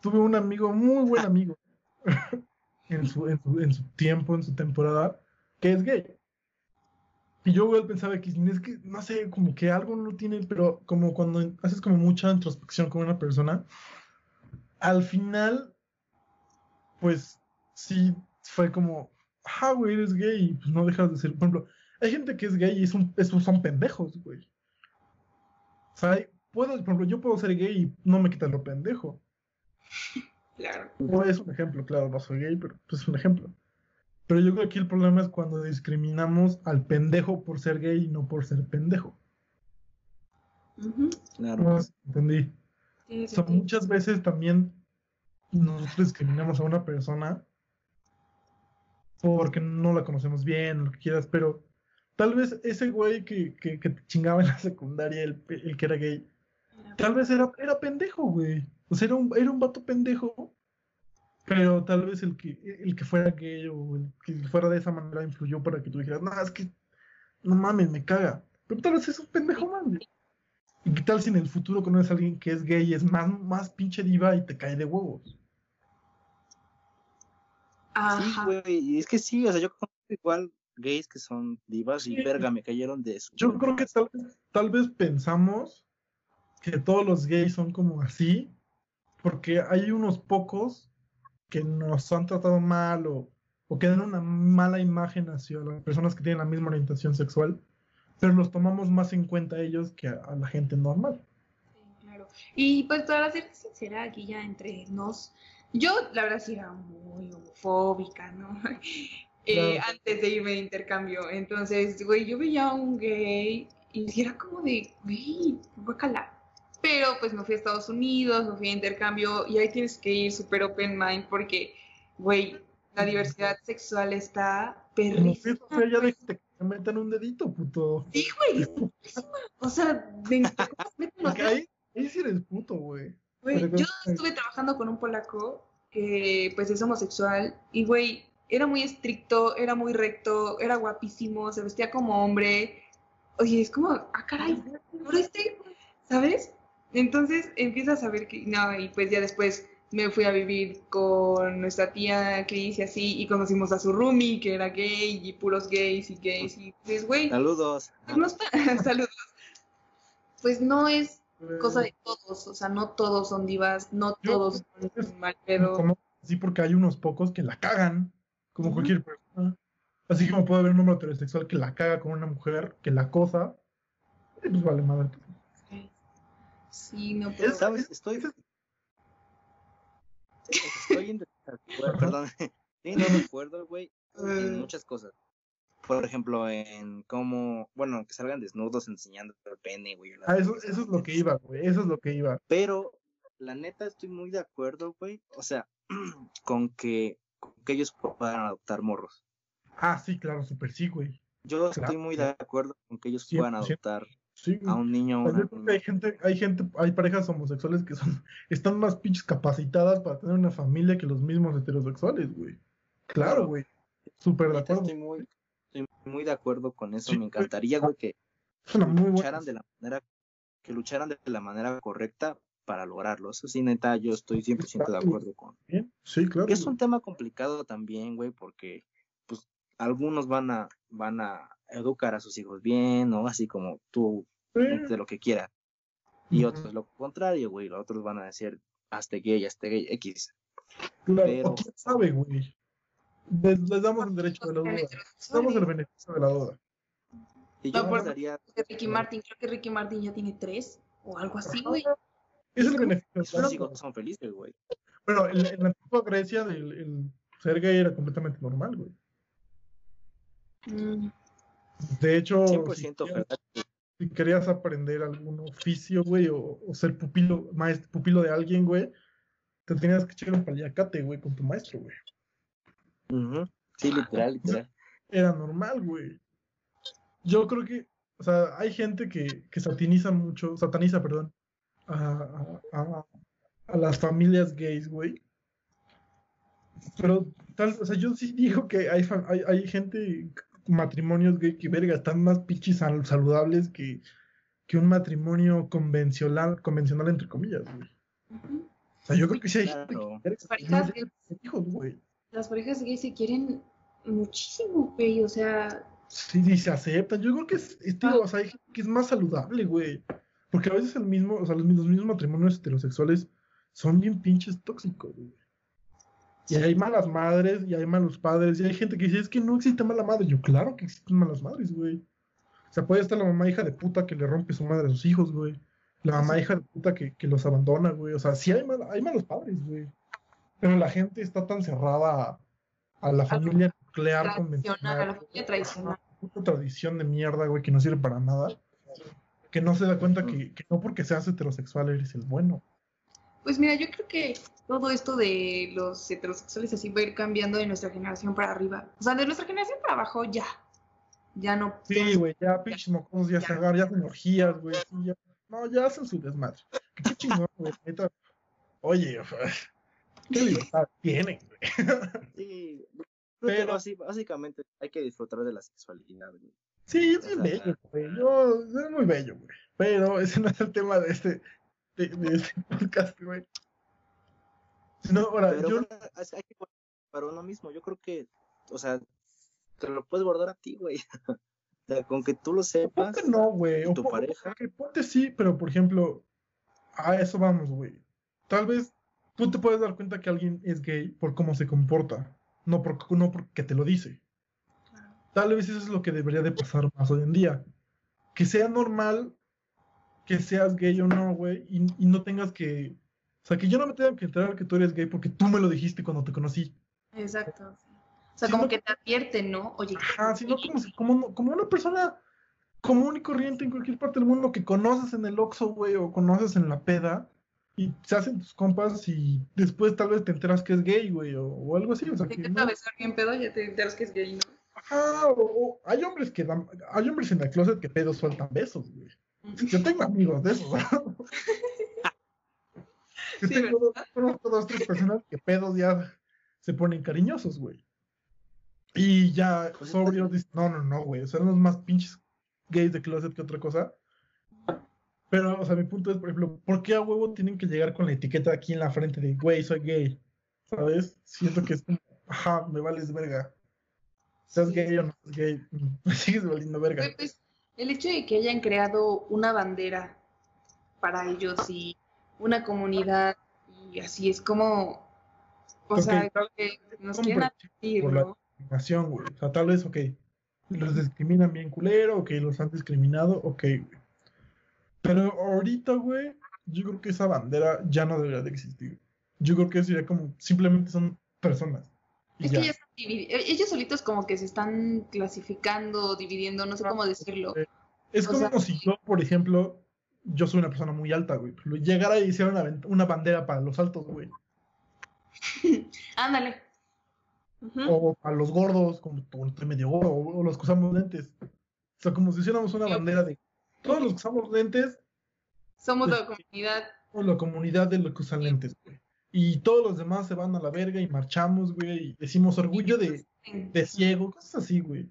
Tuve un amigo, muy buen amigo, en su, en su, en su tiempo, en su temporada, que es gay. Y yo, güey, pensaba que es que, no sé, como que algo no tiene, pero como cuando haces como mucha introspección con una persona, al final, pues sí fue como, ah, güey, eres gay, y pues no dejas de ser. Por ejemplo, hay gente que es gay y es un, esos son pendejos, güey. O sea, puedo, por ejemplo, yo puedo ser gay y no me quita lo pendejo. Claro. No es un ejemplo, claro, no soy gay, pero pues es un ejemplo. Pero yo creo que aquí el problema es cuando discriminamos al pendejo por ser gay y no por ser pendejo. Claro. No entendí. O sea, muchas veces también nosotros discriminamos a una persona porque no la conocemos bien, lo que quieras, pero tal vez ese güey que, que, que te chingaba en la secundaria, el, pe- el que era gay, tal vez era, era pendejo, güey. O sea, era un, era un vato pendejo, pero tal vez el que, el que fuera gay o el que fuera de esa manera influyó para que tú dijeras, no, es que no mames, me caga. Pero tal vez es un pendejo. ¿Y qué tal si en el futuro conoces a alguien que es gay y es más, más pinche diva y te cae de huevos? Sí, güey, y es que sí, o sea, yo conozco igual gays que son divas y verga, me cayeron de eso. Yo creo que tal, tal vez pensamos que todos los gays son como así, porque hay unos pocos que nos han tratado mal o, o que dan una mala imagen hacia las personas que tienen la misma orientación sexual, pero los tomamos más en cuenta ellos que a, a la gente normal. Sí, claro. Y pues para ser sincera, aquí ya entre nos, yo la verdad sí era muy homofóbica, ¿no? Eh, Claro. antes de irme de intercambio. Entonces, güey, yo veía a un gay y era como de, güey, guácala. Pero pues me fui a Estados Unidos, me fui a intercambio y ahí tienes que ir súper open mind porque, güey, la diversidad sexual está perrísima. que o sea, ya déjate que te metan un dedito, puto. Sí, güey, perrísima. O sea, me Porque ahí, ahí sí eres puto, güey. Güey, yo estuve trabajando con un polaco que pues es homosexual y güey, era muy estricto, era muy recto, era guapísimo, se vestía como hombre. Oye, es como, ah, caray, pero este, ¿sabes? Entonces empiezas a ver que, no, y pues ya después me fui a vivir con nuestra tía Cris y así, y conocimos a su roomie, que era gay, y puros gays y gays, y pues, güey, Saludos. pues, no saludos. Pues no es cosa de todos, o sea, no todos son divas, no Yo- todos son mal. Como- sí, porque hay unos pocos que la cagan, como cualquier persona. Así como puede haber un hombre heterosexual que la caga con una mujer, que la acosa, y pues vale madre. Sí, no puedo. ¿Sabes? Estoy. Estoy en desacuerdo, perdón. Estoy en desacuerdo, güey, en Eh, muchas cosas. Por ejemplo, en cómo, bueno, que salgan desnudos enseñando el pene, güey. Ah, eso, eso es lo que iba, güey, eso es lo que iba. Pero, la neta, estoy muy de acuerdo, güey. O sea, con que, con que ellos puedan adoptar morros. Ah, sí, claro, super sí, güey. Yo Claro, estoy muy sí. de acuerdo con que ellos puedan 100%. adoptar Sí, a un niño o una yo creo que niña. hay gente, hay gente, hay parejas homosexuales que son, están más pinches capacitadas para tener una familia que los mismos heterosexuales, güey. Claro, güey. Súper de acuerdo. Estoy muy, estoy muy de acuerdo con eso. Sí, Me encantaría, güey, que lucharan de la manera, que lucharan de la manera correcta para lograrlo. Eso sí, neta, yo estoy 100% de acuerdo con. Bien, Sí, claro. Que es un tema complicado también, güey, porque pues algunos van a van a educar a sus hijos bien, ¿no? Así como tú Sí, de lo que quieras. Y Ujú. otros lo contrario, güey. Los otros van a decir, hazte gay, hazte gay, X. claro. pero- quién sabe, güey. Les, les damos el derecho de la duda. Les damos el beneficio de la duda. Y yo No, me por- daría, De Ricky Martin, creo que Ricky Martin ya tiene tres o algo así, güey. Es el beneficio de la sus duda. hijos son felices, güey. Bueno, en, en la antigua Grecia el, el ser gay era completamente normal, güey. Mm, De hecho, si 100% querías, verdad. si querías aprender algún oficio, güey, o, o ser pupilo, maestro, pupilo de alguien, güey, te tenías que echar un paliacate, güey, con tu maestro, güey. Sí, literal, literal. Era normal, güey. Yo creo que, o sea, hay gente que, que sataniza mucho, sataniza, perdón, a, a- a- a las familias gays, güey. Pero, tal, o sea, yo sí digo que hay, hay, hay gente, matrimonios gay que, verga, están más pichis sal- saludables que, que un matrimonio convencional, convencional, entre comillas, güey. O sea, yo creo que sí hay gente que parejas gays, hijos, güey. las parejas gays se quieren muchísimo, güey. O sea, Sí, sí, se aceptan. Yo creo que es, es, digo, o sea, hay gente que es más saludable, güey. Porque a veces el mismo, o sea, los, los mismos matrimonios heterosexuales son bien pinches tóxicos, güey. Y hay malas madres, y hay malos padres, y hay gente que dice, es que no existe mala madre. Yo, claro que existen malas madres, güey. O sea, puede estar la mamá hija de puta que le rompe su madre a sus hijos, güey. La mamá hija de puta que, que los abandona, güey. O sea, sí hay, mal- hay malos padres, güey. Pero la gente está tan cerrada a, a la familia nuclear tradicional, a la convencional familia tradicional. puta tradición de mierda, güey, que no sirve para nada. Que no se da cuenta que, que no porque seas heterosexual eres el bueno. Pues mira, yo creo que todo esto de los heterosexuales así va a ir cambiando de nuestra generación para arriba. O sea, de nuestra generación para abajo ya. Ya no. Sí, güey, ya pinches mocosos ya Ya. se agarran, ya hacen orgías, güey. sí, ya- No, ya hacen su desmadre. Qué, qué chingón, güey. Oye, o qué libertad tienen, güey. Sí, Pero- basi- básicamente hay que disfrutar de la sexualidad, güey. Sí, es O bien sea, bello, güey. Yo, es muy bello, güey. Pero ese no es el tema de este, de, de este podcast, güey. No, ahora, Pero yo, hay que guardar para uno mismo. Yo creo que, o sea, te lo puedes guardar a ti, güey. O sea, con que tú lo sepas. ponte no, güey. ¿Y o tu pareja? ok, ponte sí, pero por ejemplo, a eso vamos, güey. Tal vez tú te puedes dar cuenta que alguien es gay por cómo se comporta, no, por, no porque te lo dice. Tal vez eso es lo que debería de pasar más hoy en día. Que sea normal que seas gay o no, güey, y, y no tengas que... O sea, que yo no me tenga que enterar que tú eres gay porque tú me lo dijiste cuando te conocí. Exacto. sí. O sea, como no- que te advierten, ¿no? Oye, Ajá, sino como, si- como, como una persona común y corriente en cualquier parte del mundo que conoces en el Oxxo, güey, o conoces en la peda, y se hacen tus compas y después tal vez te enteras que es gay, güey, o, o algo así, o sea, te que no- besar bien pedo, ya te enteras que es gay, ¿no? Ajá, o, o hay hombres que dan, hay hombres en el closet que pedos sueltan besos, güey. Yo tengo amigos de esos. Yo Sí, tengo dos, dos, tres personas que pedos ya se ponen cariñosos, güey. Y ya Pues, sobrios dicen, no, no, no, güey, son los más pinches gays de closet que otra cosa. Pero, o sea, mi punto es, por ejemplo, ¿por qué a huevo tienen que llegar con la etiqueta aquí en la frente de, güey, soy gay? ¿Sabes? Siento que es como, ajá, me vales verga. Seas gay o no seas gay, me sigues valiendo verga. Pues, el hecho de que hayan creado una bandera para ellos y una comunidad y así es como, o sea, tal- que nos quieren por- la ¿no? discriminación, güey. O sea, tal vez, ok, los discriminan bien culero, ok, los han discriminado, ok, güey. Pero ahorita, güey, yo creo que esa bandera ya no debería de existir. Yo creo que sería como, simplemente son personas. Es ya. que ya ellos solitos como que se están clasificando, dividiendo, no sé cómo decirlo. Eh, Es o como sea- si yo, por ejemplo, yo soy una persona muy alta, güey. pero Llegara y hiciera una, una bandera para los altos, güey. Ándale. O para los gordos, como estoy medio gordo, o, los que usamos lentes. O sea, como si hiciéramos una bandera de todos los que usamos lentes, Somos la pues, comunidad. o la comunidad de los que usan lentes, güey. Y todos los demás se van a la verga y marchamos, güey, y decimos orgullo de, de ciego, cosas así, güey.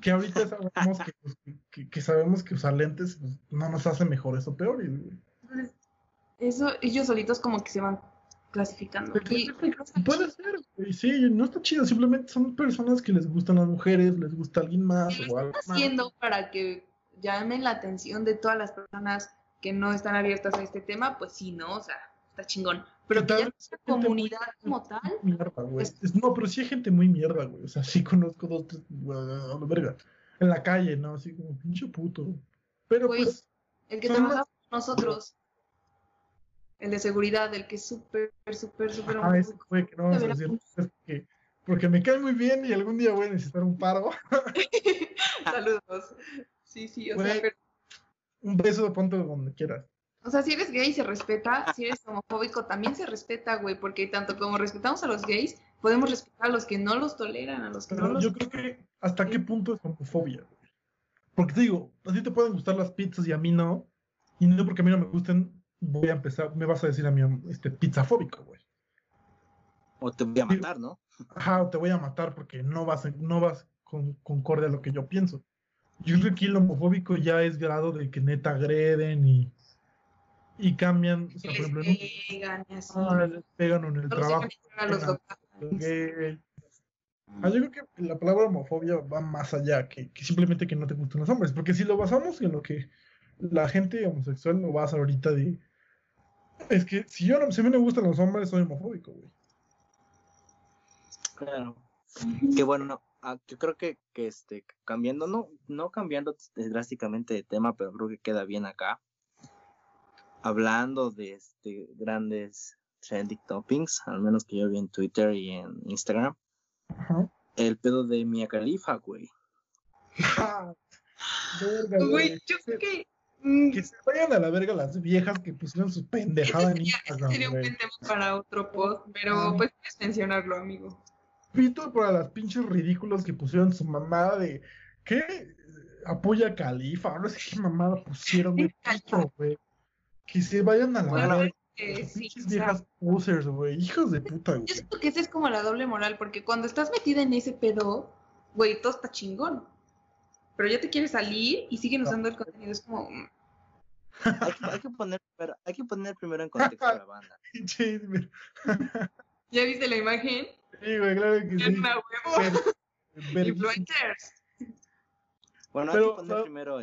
Que ahorita sabemos que, pues, que, que sabemos que usar lentes pues, no nos hace mejores o peores, güey. Entonces, eso, ellos solitos como que se van clasificando. Y, Puede ser, güey, sí, no está chido, simplemente son personas que les gustan las mujeres, les gusta alguien más o algo más. haciendo para que llamen la atención de todas las personas que no están abiertas a este tema, pues sí, ¿no? O sea, está chingón. Pero ¿Qué que ya muy- comunidad como tal, Mierda, güey. Es- No, pero sí hay gente muy mierda, güey. O sea, sí conozco dos, tres, güey, a la verga. En la calle, ¿no? Así como, pinche puto. Pero Güey, pues, el que trabaja con nosotros, el de seguridad, el que es súper, súper, súper ah, ese güey que no vamos a de decir es que, porque me cae muy bien y algún día voy a necesitar un paro. Saludos. Sí, sí, o sea, pero- un beso, ponte donde quieras. O sea, si eres gay se respeta, si eres homofóbico también se respeta, güey, porque tanto como respetamos a los gays, podemos respetar a los que no los toleran, a los que no los... yo creo que, ¿hasta qué punto es homofobia, güey? Porque te digo, a ti te pueden gustar las pizzas y a mí no. Y no porque a mí no me gusten, voy a empezar, me vas a decir a mí, este, pizzafóbico, güey. O te voy a matar, ¿no? ajá, o te voy a matar porque no vas, no vas con concorde a lo que yo pienso. Yo creo que aquí el homofóbico ya es grado de que neta agreden y, y cambian, o sea, por ejemplo, en un- pegan así. ah, les pegan en el trabajo, a los. Ah, yo creo que la palabra homofobia va más allá que, que simplemente que no te gusten los hombres, porque si lo basamos en lo que la gente homosexual lo basa ahorita de... Es que si yo no, si a mí no me gustan los hombres, soy homofóbico, güey. Claro. Que bueno, ah, yo creo que, que este, cambiando, no, no cambiando drásticamente de tema, pero creo que queda bien acá. Hablando de este grandes trending toppings, al menos que yo vi en Twitter y en Instagram, Ajá. el pedo de Mia Khalifa, güey. Ah, verga, Güey, güey. yo creo que... mm, Que se vayan a la verga las viejas que pusieron su pendejada en Instagram, sería un tema para otro post, pero pues puedes mencionarlo, amigo. Pito para las pinches ridículos que pusieron su mamada de ¿qué? Apoya a Califa, no sé qué mamada pusieron, güey. Pito, güey. Que se vayan a la Bueno. Eh, sí, viejas posers, güey. Hijos de puta, güey. yo siento que esa es como la doble moral, porque cuando estás metida en ese pedo, güey, todo está chingón. pero ya te quieres salir y siguen usando el contenido. Es como, mm, Hay que, hay que poner, primero, hay que poner primero en contexto a la banda. ¿ya viste la imagen? Sí, güey, claro que sí. Una huevo. Ver- ver- Influencers. Bueno, Pero, hay que poner ¿no? primero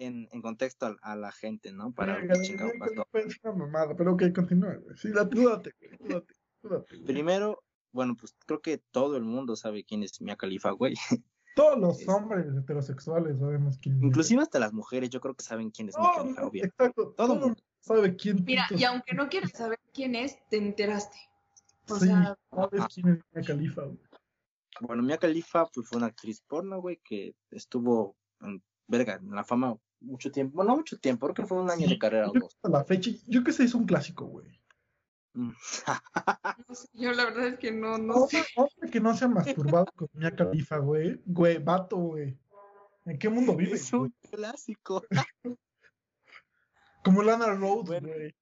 en, en contexto a, a la gente, ¿no? Para Verga, ver qué la chingado neta, pasó. Es una mamada, pero ok, continúa, güey. Sí, la, tú date, date, date. Primero, bueno, pues creo que todo el mundo sabe quién es Mia Khalifa, güey. Todos los Es- hombres heterosexuales sabemos quién es. Inclusive hasta las mujeres, yo creo que saben quién es Mia No, Khalifa, no, obvio. exacto. Todo Todo mundo. sabe quién. Mira, putos- y aunque no quieras saber quién es, te enteraste. O Sí, sea, sabes quién es Mia Khalifa, güey. Bueno, Mia Khalifa pues, fue una actriz porno, güey, que estuvo en, verga, en la fama mucho tiempo. Bueno, no mucho tiempo, creo que fue un año Sí, de carrera o dos. la fecha, yo que sé, es un clásico, güey. Mm. no sé, yo la verdad es que no, no sé. Hombre, que no se ha masturbado con Mia Khalifa, güey. Güey, vato, güey. ¿En qué mundo vive? es un clásico. Como Lana Rhodes, Bueno. güey.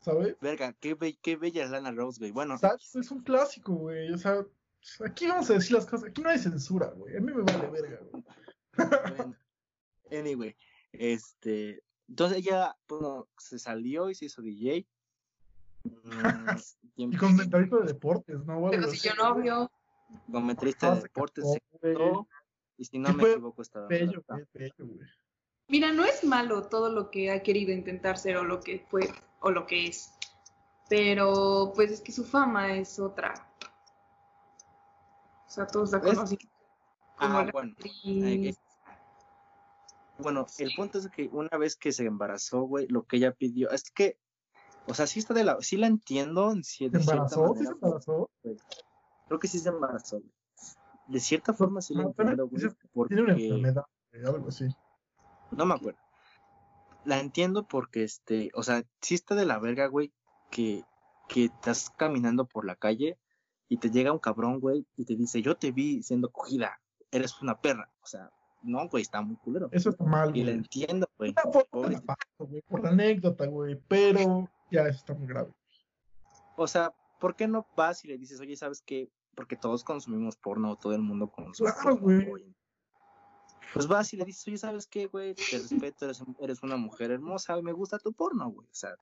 ¿Sabes? Verga, qué, be- qué bella es Lana Rose, güey. Bueno, es un clásico, güey. O sea, aquí vamos a decir las cosas. Aquí no hay censura, güey. A mí me vale verga, güey. bueno. Anyway, este. Entonces ella, bueno, se salió y se hizo DJ. Mm, Y comentarista de deportes, ¿no? Pero si yo novio, comentarista Ah, de deportes, se casó, y si no me equivoco estaba Bello, bello, güey. mira, no es malo todo lo que ha querido intentar ser o lo que fue o lo que es. Pero pues es que su fama es otra. O sea, todos la conocen como Ah, la bueno. actriz. Bueno, el punto es que una vez que se embarazó, güey, lo que ella pidió, es que, o sea, sí está de la, sí la entiendo ¿Se embarazó? ¿Sí se embarazó? creo que sí se embarazó, güey. De cierta forma sí la No, pero entiendo, güey, porque, Tiene una enfermedad, algo así. no me acuerdo. La entiendo porque, este, o sea, sí está de la verga, güey, que, que estás caminando por la calle y te llega un cabrón, güey, y te dice, yo te vi siendo cogida, eres una perra, o sea, no, güey, está muy culero. Eso está mal, Y la güey. entiendo, güey. Una foto te Pobre- la paso, güey, por la anécdota, güey. Pero ya eso está muy grave. O sea, ¿por qué no vas y le dices, oye, ¿sabes qué? Porque todos consumimos porno, todo el mundo consume Claro, porno, güey. güey. Pues vas y le dices, oye, ¿sabes qué, güey? Te respeto, eres, eres una mujer hermosa y me gusta tu porno, güey. O sea,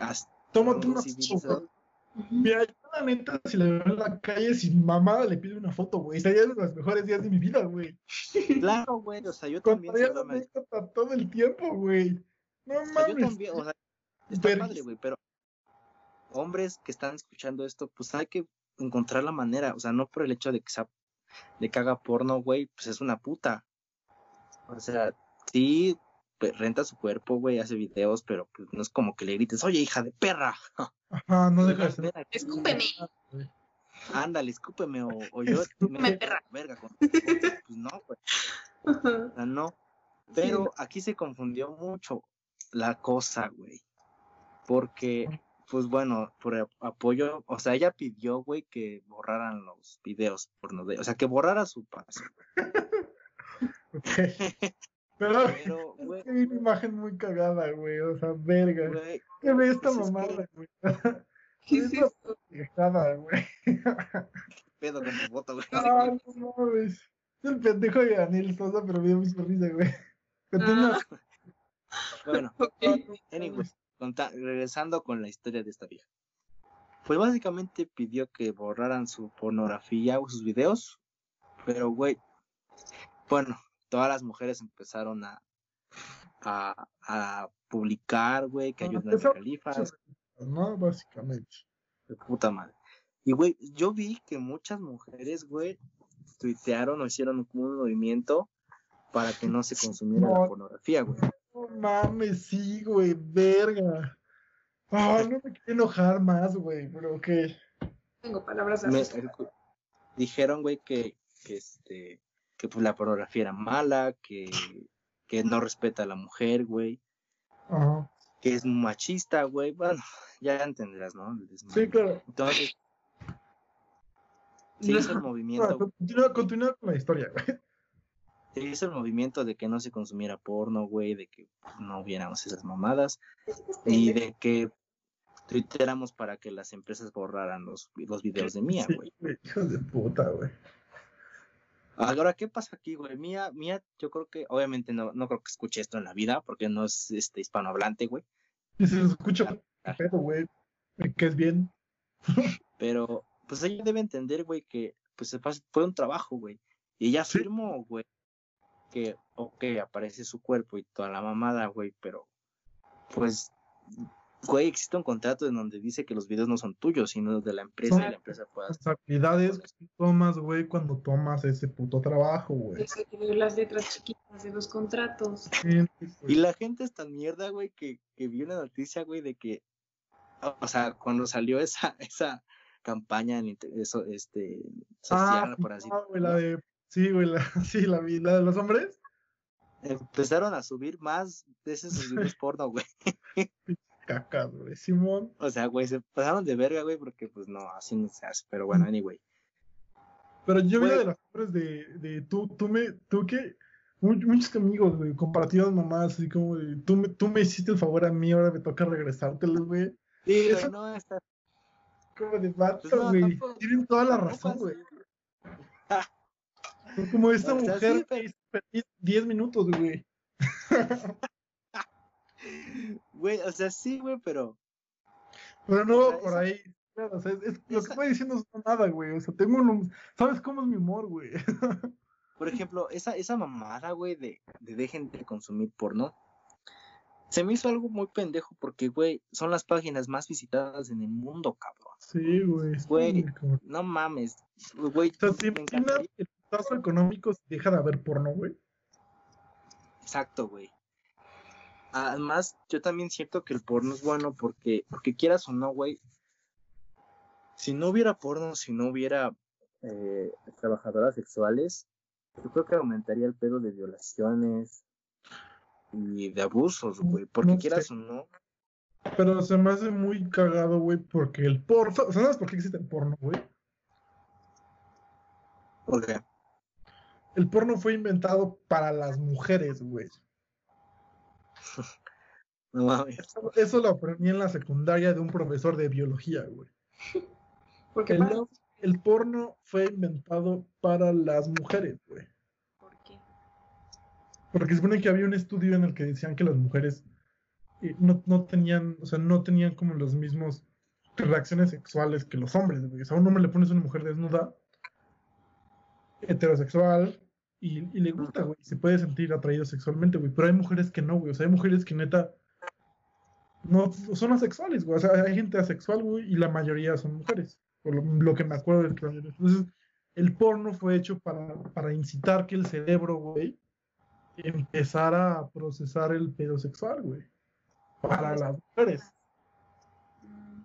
haz- Tómate una. Ujú. Mira, la neta, si la veo en la calle sin mamada, le pido una foto, güey. Sería de los mejores días de mi vida, güey. Claro, güey, o sea, yo también, Contaría anécdota todo el tiempo, güey. No o sea, yo mames. también, o sea, está Verguísima. padre, güey, pero hombres que están escuchando esto, pues hay que encontrar la manera, o sea, no por el hecho de que sea, de que haga porno, güey, pues es una puta. O sea, sí, renta su cuerpo, güey, hace videos, pero pues no es como que le grites, oye, hija de perra, Ajá, no deja de Escúpeme. ándale, escúpeme, o, o yo Escúpeme, me perra. verga con pues no, güey, o sea, no. Pero Sí. aquí se confundió mucho la cosa, güey. Porque, pues bueno, por apoyo, o sea, ella pidió, güey, que borraran los videos porno de, o sea, que borrara su paso. Ok. Pero, Pero, güey, que vi una imagen muy cagada, güey. O sea, verga. güey, ¿Qué ve esta pues es que- mamada, güey? ¿Qué es esto? Güey. pedo con tu voto, güey. Ah, no mames. Es el pendejo de Daniel Sosa, pero me dio mucha risa, güey. Continúa. Bueno, Ok. anyway, conta- regresando con la historia de esta vieja. Pues básicamente pidió que borraran su pornografía o sus videos, pero güey, bueno, todas las mujeres empezaron a, a, a publicar, güey, que Ah, ayudan a califas, ¿no? Básicamente. de puta madre. Y güey, yo vi que muchas mujeres, güey, tuitearon o hicieron un movimiento para que no se consumiera la No. pornografía, güey. No mames, sí, güey, verga. Ah, no me quiero enojar más, güey, pero ok. Tengo palabras Me- así. dijeron, güey, que, que este, que pues la pornografía era mala, que, que no respeta a la mujer, güey, Ajá. que es machista, güey. Bueno, ya entenderás, ¿no? Sí, claro. Entonces, se No. hizo el movimiento, Continúa, continúa con la historia, güey. se hizo el movimiento de que no se consumiera porno, güey, de que pues, no viéramos esas mamadas, y de que tuiteáramos para que las empresas borraran los, los videos de mía, Sí, güey. güey, hijos de puta, güey. Ahora, ¿qué pasa aquí, güey? Mía, Mía, yo creo que, obviamente no, no creo que escuche esto en la vida, porque no es este hispanohablante, güey. Y se lo escucha, pero, güey, que es bien. Pero, pues ella debe entender, güey, que pues fue un trabajo, güey. Y ella Sí. afirmó, güey, que, ok, aparece su cuerpo y toda la mamada, güey, pero, pues, güey, existe un contrato en donde dice que los videos no son tuyos, sino de la empresa y la empresa pueda Responsabilidades que tú tomas, güey, cuando tomas ese puto trabajo, güey. Eso hay que las letras chiquitas de los contratos. Y la gente es tan mierda, güey, que, que vio una noticia, güey, de que, o sea, cuando salió esa, esa campaña en eso, este, social, Ah, por así ah, güey, la de. Sí, güey, la, sí, la, vi- la de los hombres. empezaron a subir más de esos videos porno, güey. Caca, güey. Simón. O sea, güey, se pasaron de verga, güey, porque pues no, así no se hace. Pero bueno, anyway. Pero yo vi de los hombres de, de tú, tú me, tú que. mu- Muchos amigos, güey, compartieron mamás, así como de, tú me, tú me hiciste el favor a mí, ahora me toca regresártelos, güey. Sí, Eso- no, está. Como de vato, Pues no, güey. Tienen toda la razón, güey. Como esta O sea, mujer sí, pero- que perdí 10 minutos, güey. Güey, o sea, sí, güey, pero. Pero no va por ahí. Claro, o sea, es- es- lo que estoy diciendo es nada, güey. O sea, tengo un. ¿Sabes cómo es mi humor, güey? Por ejemplo, esa, esa mamada, güey, de, de dejen de consumir porno. Se me hizo algo muy pendejo porque, güey, son las páginas más visitadas en el mundo, cabrón. Sí, güey. Güey. No mames. Güey, O sea, ¿te imaginas el putazo económico si deja de haber porno, güey? Exacto, güey. Además, yo también siento que el porno es bueno porque, porque quieras o no, güey, si no hubiera porno, si no hubiera eh, trabajadoras sexuales, yo creo que aumentaría el pedo de violaciones y de abusos, güey. Porque No quieras sé. o no, Pero se me hace muy cagado, güey, porque el porno. ¿sabes por qué existe el porno, güey? porque El porno fue inventado para las mujeres, güey. no mames. Eso, eso lo aprendí en la secundaria de un profesor de biología, güey. Porque El, para- el porno fue inventado para las mujeres, güey. ¿Por qué? Porque se supone que había un estudio en el que decían que las mujeres eh, no, no tenían, o sea, no tenían como los mismos reacciones sexuales que los hombres, güey. O sea, a un hombre le pones una mujer desnuda, heterosexual, y, y le gusta, güey. Se puede sentir atraído sexualmente, güey. Pero hay mujeres que no, güey. O sea, hay mujeres que neta no son asexuales, güey. O sea, hay gente asexual, güey, y la mayoría son mujeres. Por lo, lo que me acuerdo del cráneo. Entonces, el porno fue hecho para, para incitar que el cerebro, güey, empezara a procesar el pedo sexual, güey. Para las mujeres. Mm,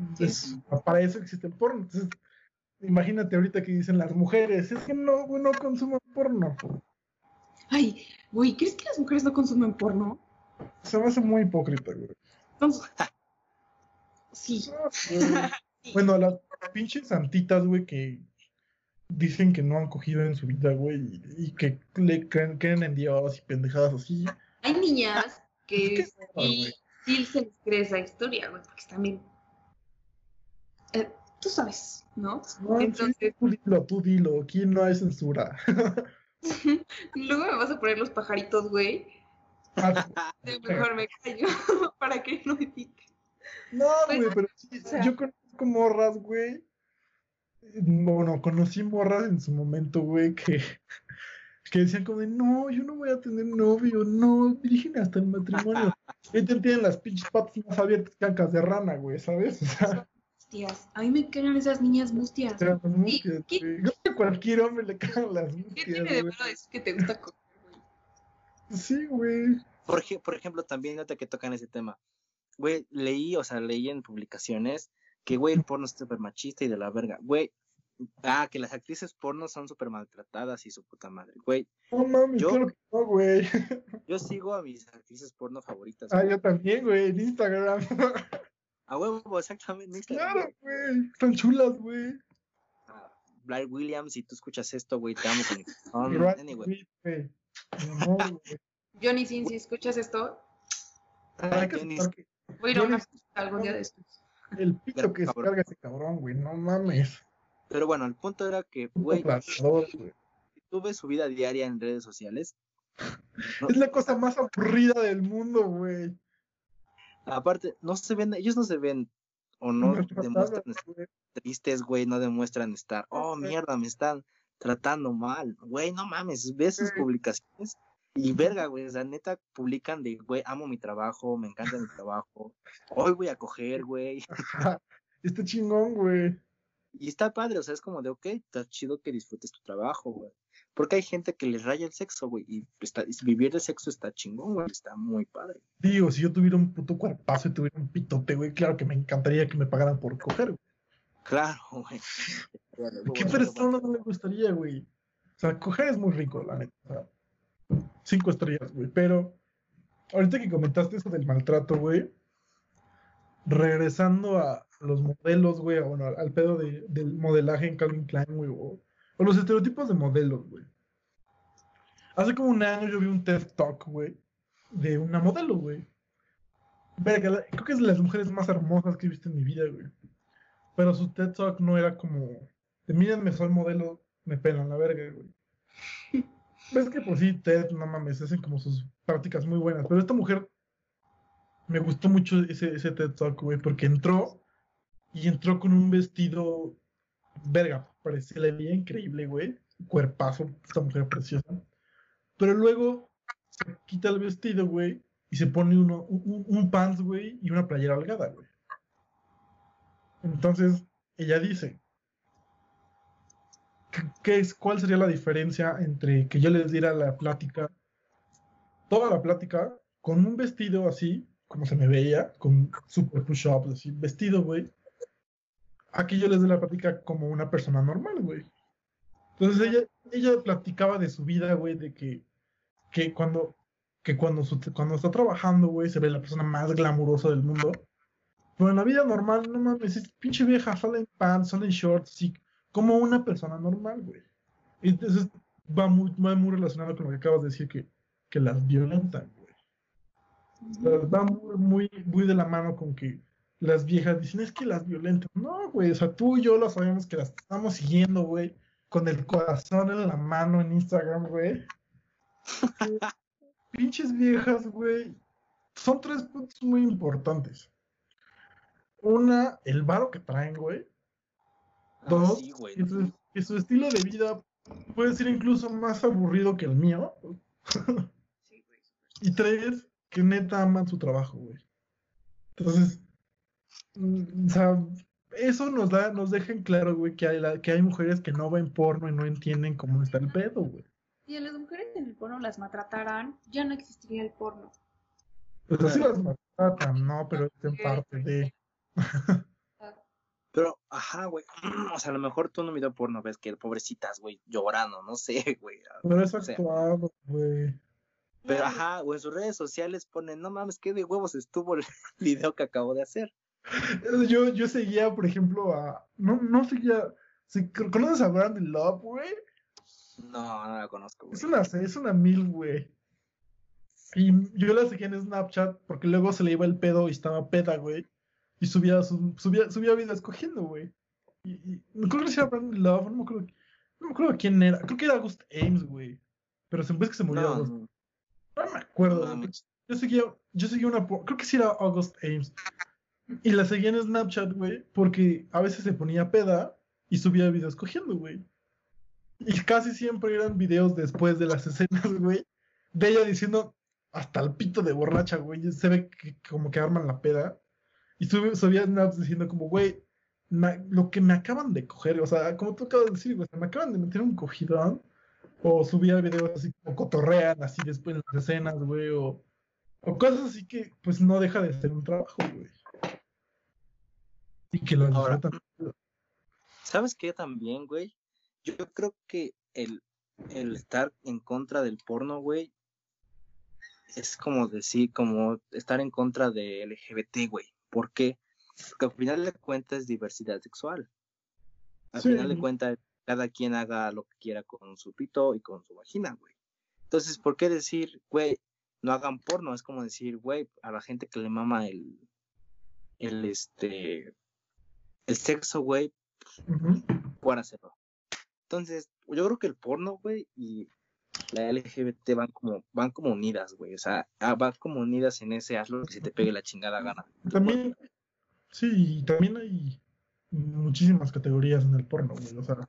Entonces, para eso existe el porno. Entonces, imagínate ahorita que dicen las mujeres, es que no, no consuman porno. Ay, güey, ¿crees que las mujeres no consumen porno? Se me hace muy hipócrita, güey. Entonces, sí. Bueno, las pinches santitas, güey, que dicen que no han cogido en su vida, güey, y, que le creen, creen en Dios y pendejadas así. Hay niñas que Es que no, sí, sí se les cree esa historia, güey, porque bien. Eh, tú sabes, ¿no? No, Entonces, tú dilo, tú dilo, aquí no hay censura. luego me vas a poner los pajaritos, güey. Ah, Mejor me callo para que no me pique. No, Pues, güey, pero sí, o sea- yo conozco morras, güey. Bueno, conocí morras en su momento, güey, que, que decían como de, no, yo no voy a tener novio, no, virgen hasta el matrimonio. Y te tienen las pinches patas más abiertas que ancas de rana, güey, ¿sabes? O sea, Mustias. A mí me caen esas niñas mustias. las mustias, ¿qué- a cualquier hombre le caen las ¿Qué mustias, tiene de malo decir que te gusta comer, güey? Sí, güey. Por, ej- por ejemplo, también nota que tocan ese tema. Güey, leí, o sea, leí en publicaciones que, güey, el porno es súper machista y de la verga. Güey, ah, que las actrices porno son súper maltratadas y su puta madre. Güey, No mames, Yo- claro que no, güey. yo sigo a mis actrices porno favoritas. Ah, güey. yo también, güey, en Instagram. A huevo, exactamente. claro, güey. Están chulas, güey. Ah, Blair Williams, si tú escuchas esto, güey, te amo con Y corazón. Anyway. Johnny Sin, si escuchas esto, que Johnny, voy a ir a una Johnny- fiesta algún día de estos. el pito que se Cabrón. carga ese cabrón, güey. No mames. Pero bueno, el punto era que, güey, güey. tú ves su vida diaria en redes sociales. Es la cosa más aburrida del mundo, güey. Aparte, no se ven, ellos no se ven o no demuestran estar tristes, güey, no demuestran estar, oh, mierda, me están tratando mal. Güey, no mames, ves sus publicaciones y verga, güey, o sea, neta publican de, güey, amo mi trabajo, me encanta mi trabajo, hoy voy a coger, güey. Está chingón, güey. Y está padre, o sea, es como de, ok, está chido que disfrutes tu trabajo, güey. Porque hay gente que les raya el sexo, güey, y, está, y vivir de sexo está chingón, güey, está muy padre. Digo, si yo tuviera un puto cuerpazo y tuviera un pitote, güey, claro que me encantaría que me pagaran por coger, güey. Claro, güey. ¿Qué persona no le gustaría, güey? O sea, coger es muy rico, la neta. o sea, cinco estrellas, güey. Pero ahorita que comentaste eso del maltrato, güey, regresando a los modelos, güey, bueno, al, pedo de- del modelaje en Calvin Klein, güey, o, o los estereotipos de modelos, güey. Hace como un año yo vi un TED Talk, güey, de una modelo, güey. Verga, creo que es de las mujeres más hermosas que he visto en mi vida, güey. Pero su TED Talk no era como, de mírenme, soy modelo, me pelan la verga, güey. Ves que pues sí, TED, no mames, hacen como sus prácticas muy buenas. Pero esta mujer, me gustó mucho ese, ese TED Talk, güey, porque entró y entró con un vestido, verga, parecía, le veía increíble, güey. Cuerpazo, esta mujer preciosa. Pero luego se quita el vestido, güey, y se pone uno, un, pants, güey, y una playera holgada, güey. Entonces, ella dice, ¿qué- ¿qué es, ¿cuál sería la diferencia entre que yo les diera la plática, toda la plática, con un vestido así, como se me veía, con super push-ups, así, vestido, güey, a que yo les dé la plática como una persona normal, güey? Entonces ella, ella platicaba de su vida, güey, de que, que cuando, que cuando, su- cuando está trabajando, güey, se ve la persona más glamurosa del mundo. Pero en la vida normal, no mames, es pinche vieja, sale en pants, sale en shorts, así, como una persona normal, güey. Y Entonces va muy, va muy relacionado con lo que acabas de decir, que, que las violentan, güey. O sea, va muy, muy, muy de la mano con que las viejas dicen, es que las violentan. No, güey, o sea, tú y yo lo sabemos que las estamos siguiendo, güey, con el corazón en la mano en Instagram, güey. Pinches viejas, güey. Son tres puntos muy importantes. Una, el varo que traen, güey. Ah, Dos, sí, güey. que, su, su estilo de vida puede ser incluso más aburrido que el mío. Sí, güey. Y tres, que neta aman su trabajo, güey. Entonces, o sea, eso nos da, nos deja en claro, güey, que hay, la- que hay mujeres que no ven porno y no entienden cómo está el pedo, güey. Si a las mujeres en el porno las maltrataran, ya no existiría el porno. Pues así las maltratan, no, pero es en parte de. Pero, ajá, güey. O sea, a lo mejor tú un video porno ves que pobrecitas, güey, llorando, no sé, güey. Pero es actuado, güey. Pero, ajá, o en sus redes sociales ponen, no mames, qué de huevos estuvo el video que acabo de hacer. Yo, yo seguía, por ejemplo, a. No, no seguía. ¿Conoces a Brandy Love, güey? No, no la conozco, güey. Es una, es una mil, güey. Y yo la seguía en Snapchat porque luego se le iba el pedo y estaba peda, güey. Y subía, su- subía, subía cogiendo, güey. Y, y no creo que sea Brandon Love, no me acuerdo, no me acuerdo quién era. Creo que era August Ames, güey. Pero se me parece que se murió No, August. no, No me acuerdo, no. Yo seguía, yo seguía una, creo que sí era August Ames. Y la seguía en Snapchat, güey, porque a veces se ponía peda y subía videos cogiendo, güey. Y casi siempre eran videos después de las escenas, güey, de ella diciendo hasta el pito de borracha, güey. Se ve que como que arman la peda. Y subía snaps diciendo como, güey, lo que me acaban de coger, o sea, como tú acabas de decir, güey, me acaban de meter un cogidón. O subía videos así como cotorrean, así después en las escenas, güey, o, o cosas así que pues no deja de ser un trabajo, güey. Y que lo Ahora, disfrutan. ¿Sabes qué también, güey? Yo creo que el, el estar en contra del porno, güey, es como decir, como estar en contra de LGBT, güey. ¿Por qué? Porque al final de cuentas es diversidad sexual. Al Sí. final de cuentas, cada quien haga lo que quiera con su pito y con su vagina, güey. Entonces, ¿por qué decir, güey, no hagan porno? Es como decir, güey, a la gente que le mama el, el, este, el sexo, güey, puedan hacerlo. Entonces, yo creo que el porno, güey, y la LGBT van como, van como unidas, güey. O sea, ah, van como unidas en ese hazlo que se te pegue la chingada gana. También, sí, y también hay muchísimas categorías en el porno, güey. O sea,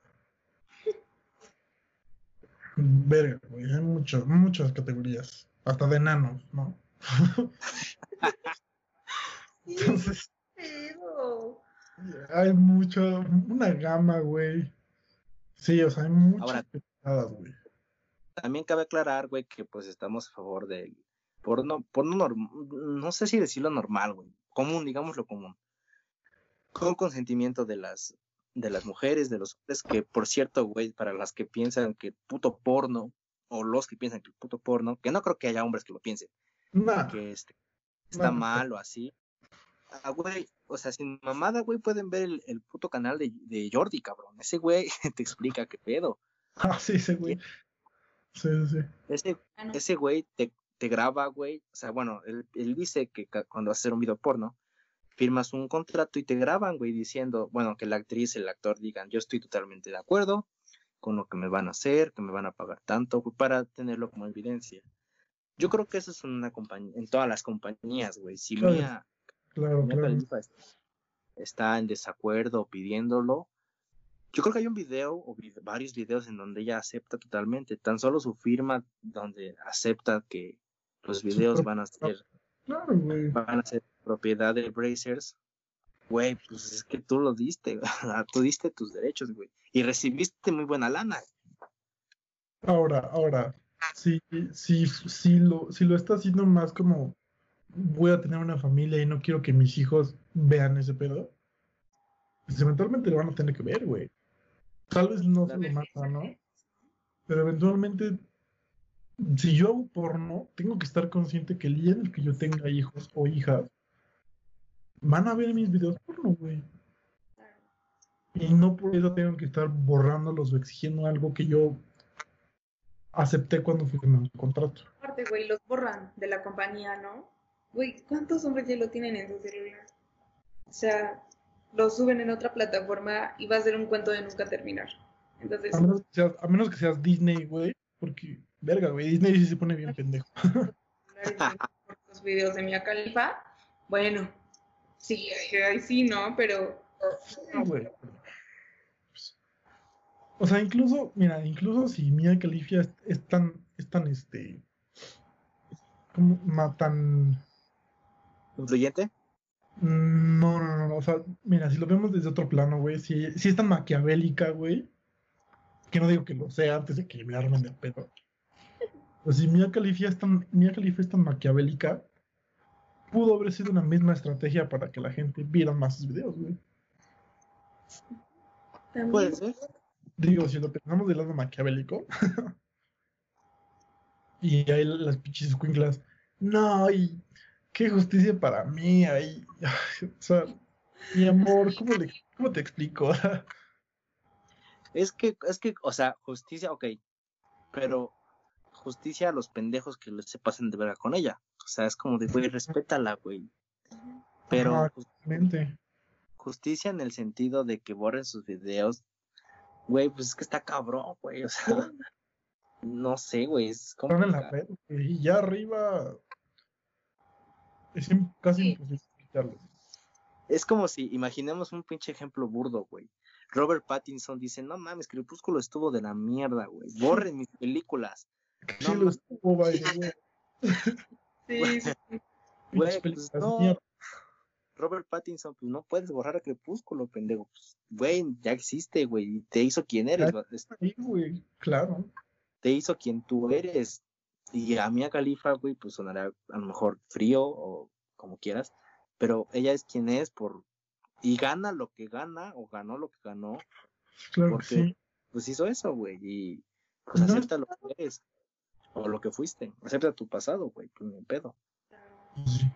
verga, güey. Hay muchas, muchas categorías. Hasta de enanos, ¿no? Entonces, hay mucho, una gama, güey. Sí, o sea, hay muchas Ahora- güey. También cabe aclarar, güey, que pues estamos a favor del porno, porno norm- no sé si decirlo normal, güey, común, digámoslo común, con consentimiento de las, de las mujeres, de los hombres, que por cierto, güey, para las que piensan que puto porno, o los que piensan que el puto porno, que no creo que haya hombres que lo piensen, Nah, que este, está mal o así. Ah, güey, o sea, sin mamada, güey, pueden ver el, el puto canal de, de Jordi, cabrón. Ese güey te explica qué pedo. ah, sí, ese güey. Sí, sí, sí. Ese, ah, ese güey te, te graba, güey. O sea, bueno, él, él dice que cuando vas a hacer un video porno, firmas un contrato y te graban, güey, diciendo, bueno, que la actriz, el actor digan, yo estoy totalmente de acuerdo con lo que me van a hacer, que me van a pagar tanto, güey, para tenerlo como evidencia. Yo creo que eso es una compañía, en todas las compañías, güey. Si Claro. Mía, Claro, Mia claro. Khalifa está en desacuerdo pidiéndolo, yo creo que hay un video o varios videos en donde ella acepta totalmente, tan solo su firma donde acepta que los videos van a ser Claro, güey. van a ser propiedad de Brazers. Güey, pues es que tú lo diste, tú diste tus derechos, güey, y recibiste muy buena lana. Ahora, ahora, si, si, si, lo, si lo está haciendo más como voy a tener una familia y no quiero que mis hijos vean ese pedo, pues eventualmente lo van a tener que ver, güey. Tal vez no se lo mata, ¿no? Pero eventualmente, si yo hago porno, tengo que estar consciente que el día en el que yo tenga hijos o hijas, van a ver mis videos porno, güey. Y no por eso tengo que estar borrándolos o exigiendo algo que yo acepté cuando firmé un contrato. Aparte, güey, los borran de la compañía, ¿no? Güey, ¿cuántos hombres ya lo tienen en su celular? O sea, lo suben en otra plataforma y va a ser un cuento de nunca terminar. Entonces, A menos que seas, a menos que seas Disney, güey, porque, verga, güey, Disney sí se pone bien pendejo. los videos de Mia Khalifa, bueno, sí, ahí sí, ¿no? Pero No, güey. O sea, incluso, mira, incluso si Mia Khalifa es, es tan, es tan, este, como, tan, ¿Influyente? no, no, no, no, o sea, mira, si lo vemos desde otro plano, güey, si, si es tan maquiavélica, güey, que no digo que lo sea antes de que me armen de pedo. Pues si Mia Khalifa es tan, Mia Khalifa es tan maquiavélica, pudo haber sido una misma estrategia para que la gente viera más sus videos, güey. también Puede ser. Digo, si lo pensamos del lado maquiavélico. y ahí las pinches escuinclas. No, y qué justicia para mí. Ahí. o sea, mi amor, ¿cómo, le- cómo te explico? Es que, es que, o sea, justicia, ok, pero justicia a los pendejos que se pasen de verga con ella. O sea, es como de, güey, respétala, güey. Pero Ajá. jus- Realmente. justicia en el sentido de que borren sus videos, güey, pues es que está cabrón, güey. O sea, no sé, güey, es güey, y ya arriba. Es casi Sí. imposible quitarlo. Es como si, imaginemos un pinche ejemplo burdo, güey. Robert Pattinson dice, no mames, Crepúsculo estuvo de la mierda, güey. Borren mis películas. Sí, No, lo estuvo, by the way. sí, sí, Güey, pues películas de no. mierda. Robert Pattinson, pues no puedes borrar a Crepúsculo, pendejo. Pues, güey, ya existe, güey. y Te hizo quien eres, Sí, güey, claro. te hizo quien tú eres. Y a Mia Khalifa, güey, pues sonará a lo mejor frío o como quieras, pero ella es quien es por y gana lo que gana o ganó lo que ganó, Claro que Porque- sí. pues hizo eso, güey, y pues No. acepta lo que eres o lo que fuiste, acepta tu pasado, güey, pues ni pedo. Sí.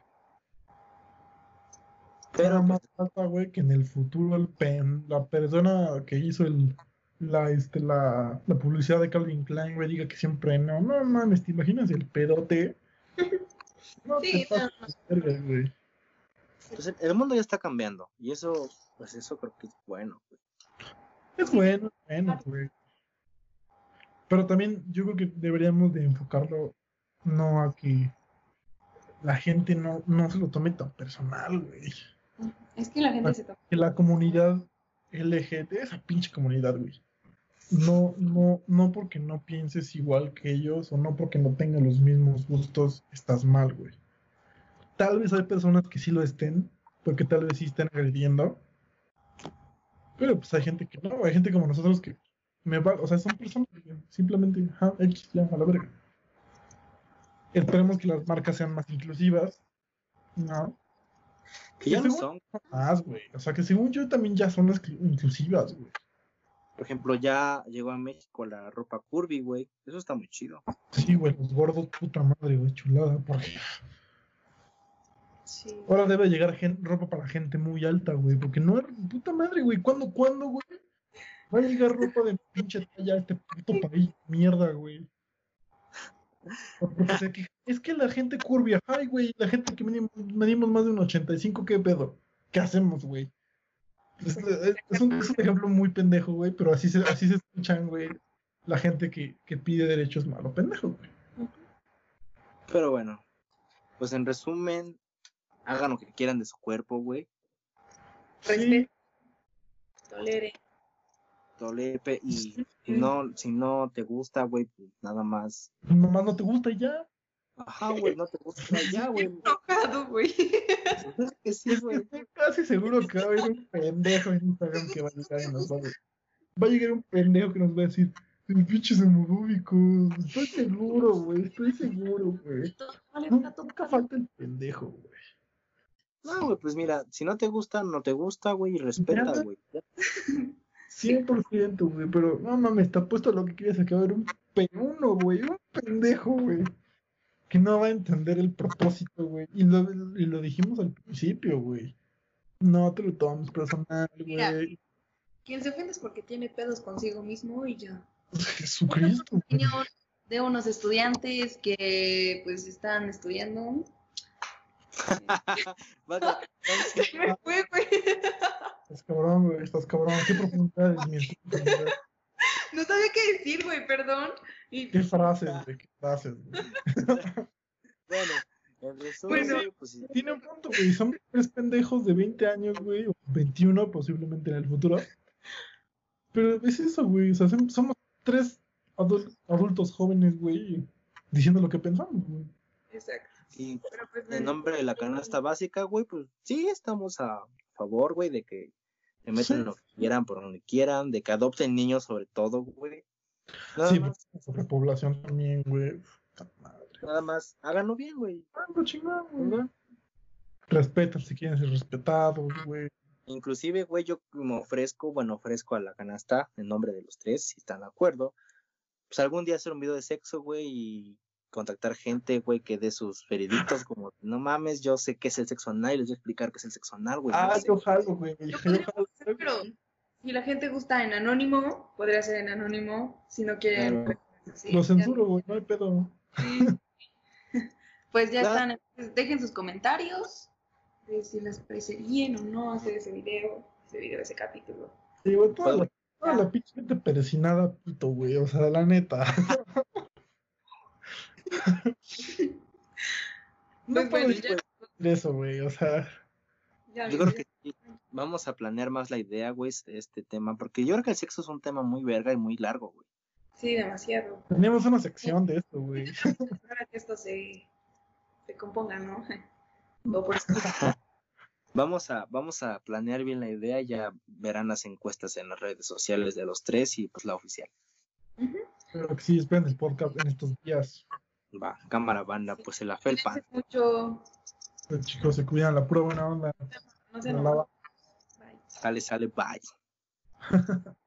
Pero más pues, falta, güey, que en el futuro el pen, la persona que hizo el, la, este, la, la publicidad de Calvin Klein, güey, diga que siempre no. No mames, ¿te imaginas el pedote? No Sí, te pases de verga, güey. pues, el- el mundo ya está cambiando y eso, pues eso creo que es bueno. güey. Es bueno, es bueno, güey. Pero también yo creo que deberíamos de enfocarlo no a que la gente no, no se lo tome tan personal, güey. Es que la gente se toma. Que la comunidad LGT, esa pinche comunidad, güey. No, no, no porque no pienses igual que ellos o no porque no tengan los mismos gustos, estás mal, güey. Tal vez hay personas que sí lo estén, porque tal vez sí estén agrediendo. Pero pues hay gente que no, hay gente como nosotros que me va, o sea, son personas que simplemente, ajá, X, ya, a la verga. Esperemos que las marcas sean más inclusivas. No. Que ya no son. Más, güey. O sea, que según yo también ya son las inclusivas, güey. Por ejemplo, ya llegó a México la ropa curvy, güey. Eso está muy chido. Sí, güey, los gordos, puta madre, güey, chulada. Porque Sí. ahora debe llegar gen- ropa para gente muy alta, güey. Porque no es puta madre, güey. ¿Cuándo, cuándo, güey? Va a llegar ropa de pinche talla a este puto país, mierda, güey. Porque se queja, Es que la gente curvia, ay, güey, la gente que medimos, medimos más de un 85, ¿qué pedo? ¿Qué hacemos, güey? Es, un, es un ejemplo muy pendejo, güey, pero así se, así se escuchan, güey, la gente que, que pide derechos malo pendejo, güey. Pero bueno, pues en resumen, hagan lo que quieran de su cuerpo, güey. Sí, Tolere. Tolepe y si no, si no te gusta, güey, pues nada más. nomás no te gusta y ya. Ajá, güey, no te gusta ya, güey. Enojado, güey. Es que sí, güey. Estoy casi seguro que va a haber un pendejo en Instagram que va a llegar y nos va a Va a llegar un pendejo que nos va a decir, "El pinches homofóbicos. Estoy seguro, güey, estoy seguro, güey. Nunca falta el pendejo, güey. No, güey, pues mira, si no te gusta, no te gusta, güey, y respeta, güey. 100%, güey, pero no mames, está puesto lo que quieres, que va a haber un peruno, güey, un pendejo, güey, que no va a entender el propósito, güey. Y lo, y lo dijimos al principio, güey. No te lo tomes personal, güey. Quien se ofende es porque tiene pedos consigo mismo y ya. Jesucristo. güey. Opinión de unos estudiantes que pues están estudiando. Se me fue, güey. Estás cabrón, güey, estás cabrón. ¿Qué profundidades, mi estúpido? No sabía qué decir, güey, perdón. Y ¿Qué frases, güey? ¿Qué frases, güey? bueno, en resumen, Bueno. güey, pues sí. Tiene un punto, güey. Son tres pendejos de 20 años, güey, o 21 posiblemente en el futuro. Pero es eso, güey. O sea, som- somos tres adul- adultos jóvenes, güey, diciendo lo que pensamos, güey. Exacto. Y Pero pues en nombre de la canasta básica, güey, pues sí estamos a favor, güey, de que se metan Sí. lo que quieran por donde quieran, de que adopten niños sobre todo, güey. Nada Sí, más, pues, sobrepoblación también, güey. Puta madre. nada más, háganlo bien, güey. Ah. ¿no? Respetan si quieren ser respetados, güey. Inclusive, güey, yo me ofrezco, bueno, ofrezco a la canasta en nombre de los tres, si están de acuerdo. Pues algún día hacer un video de sexo, güey, y contactar gente, güey, que dé sus veredictos, como, no mames, yo sé qué es el sexo anal, y les voy a explicar qué es el sexo anal, güey. Ah, no sé. yo jalo, güey. Yo Yo jalo. pero si la gente gusta en anónimo, podría ser en anónimo. Si no quieren, Claro. pues, sí, Lo censuro, güey. No hay pedo. sí. Pues ya Claro. están. pues, Dejen sus comentarios de si les parece bien o no hacer ese video, ese video, ese capítulo. Sí, güey, toda la, Pues, toda la pinche gente perecinada, puto, güey. O sea, la neta. No Pues puedo bueno, decir ya, eso, güey. O sea, ya Yo creo que vamos a planear más la idea, güey, de este tema, porque yo creo que el sexo es un tema muy verga y muy largo, güey. Sí, demasiado. teníamos una sección de esto, güey. Para que esto se, se componga, ¿no? O por Vamos a, vamos a planear bien la idea, ya verán las encuestas en las redes sociales de los tres y pues la oficial. Ujú. Pero que sí, esperen el podcast en estos días. Va, cámara banda, pues se la felpa. Mucho. Los chicos se cuidan, la prueba buena onda. No se La nos lava. Bye. Sale, sale, bye.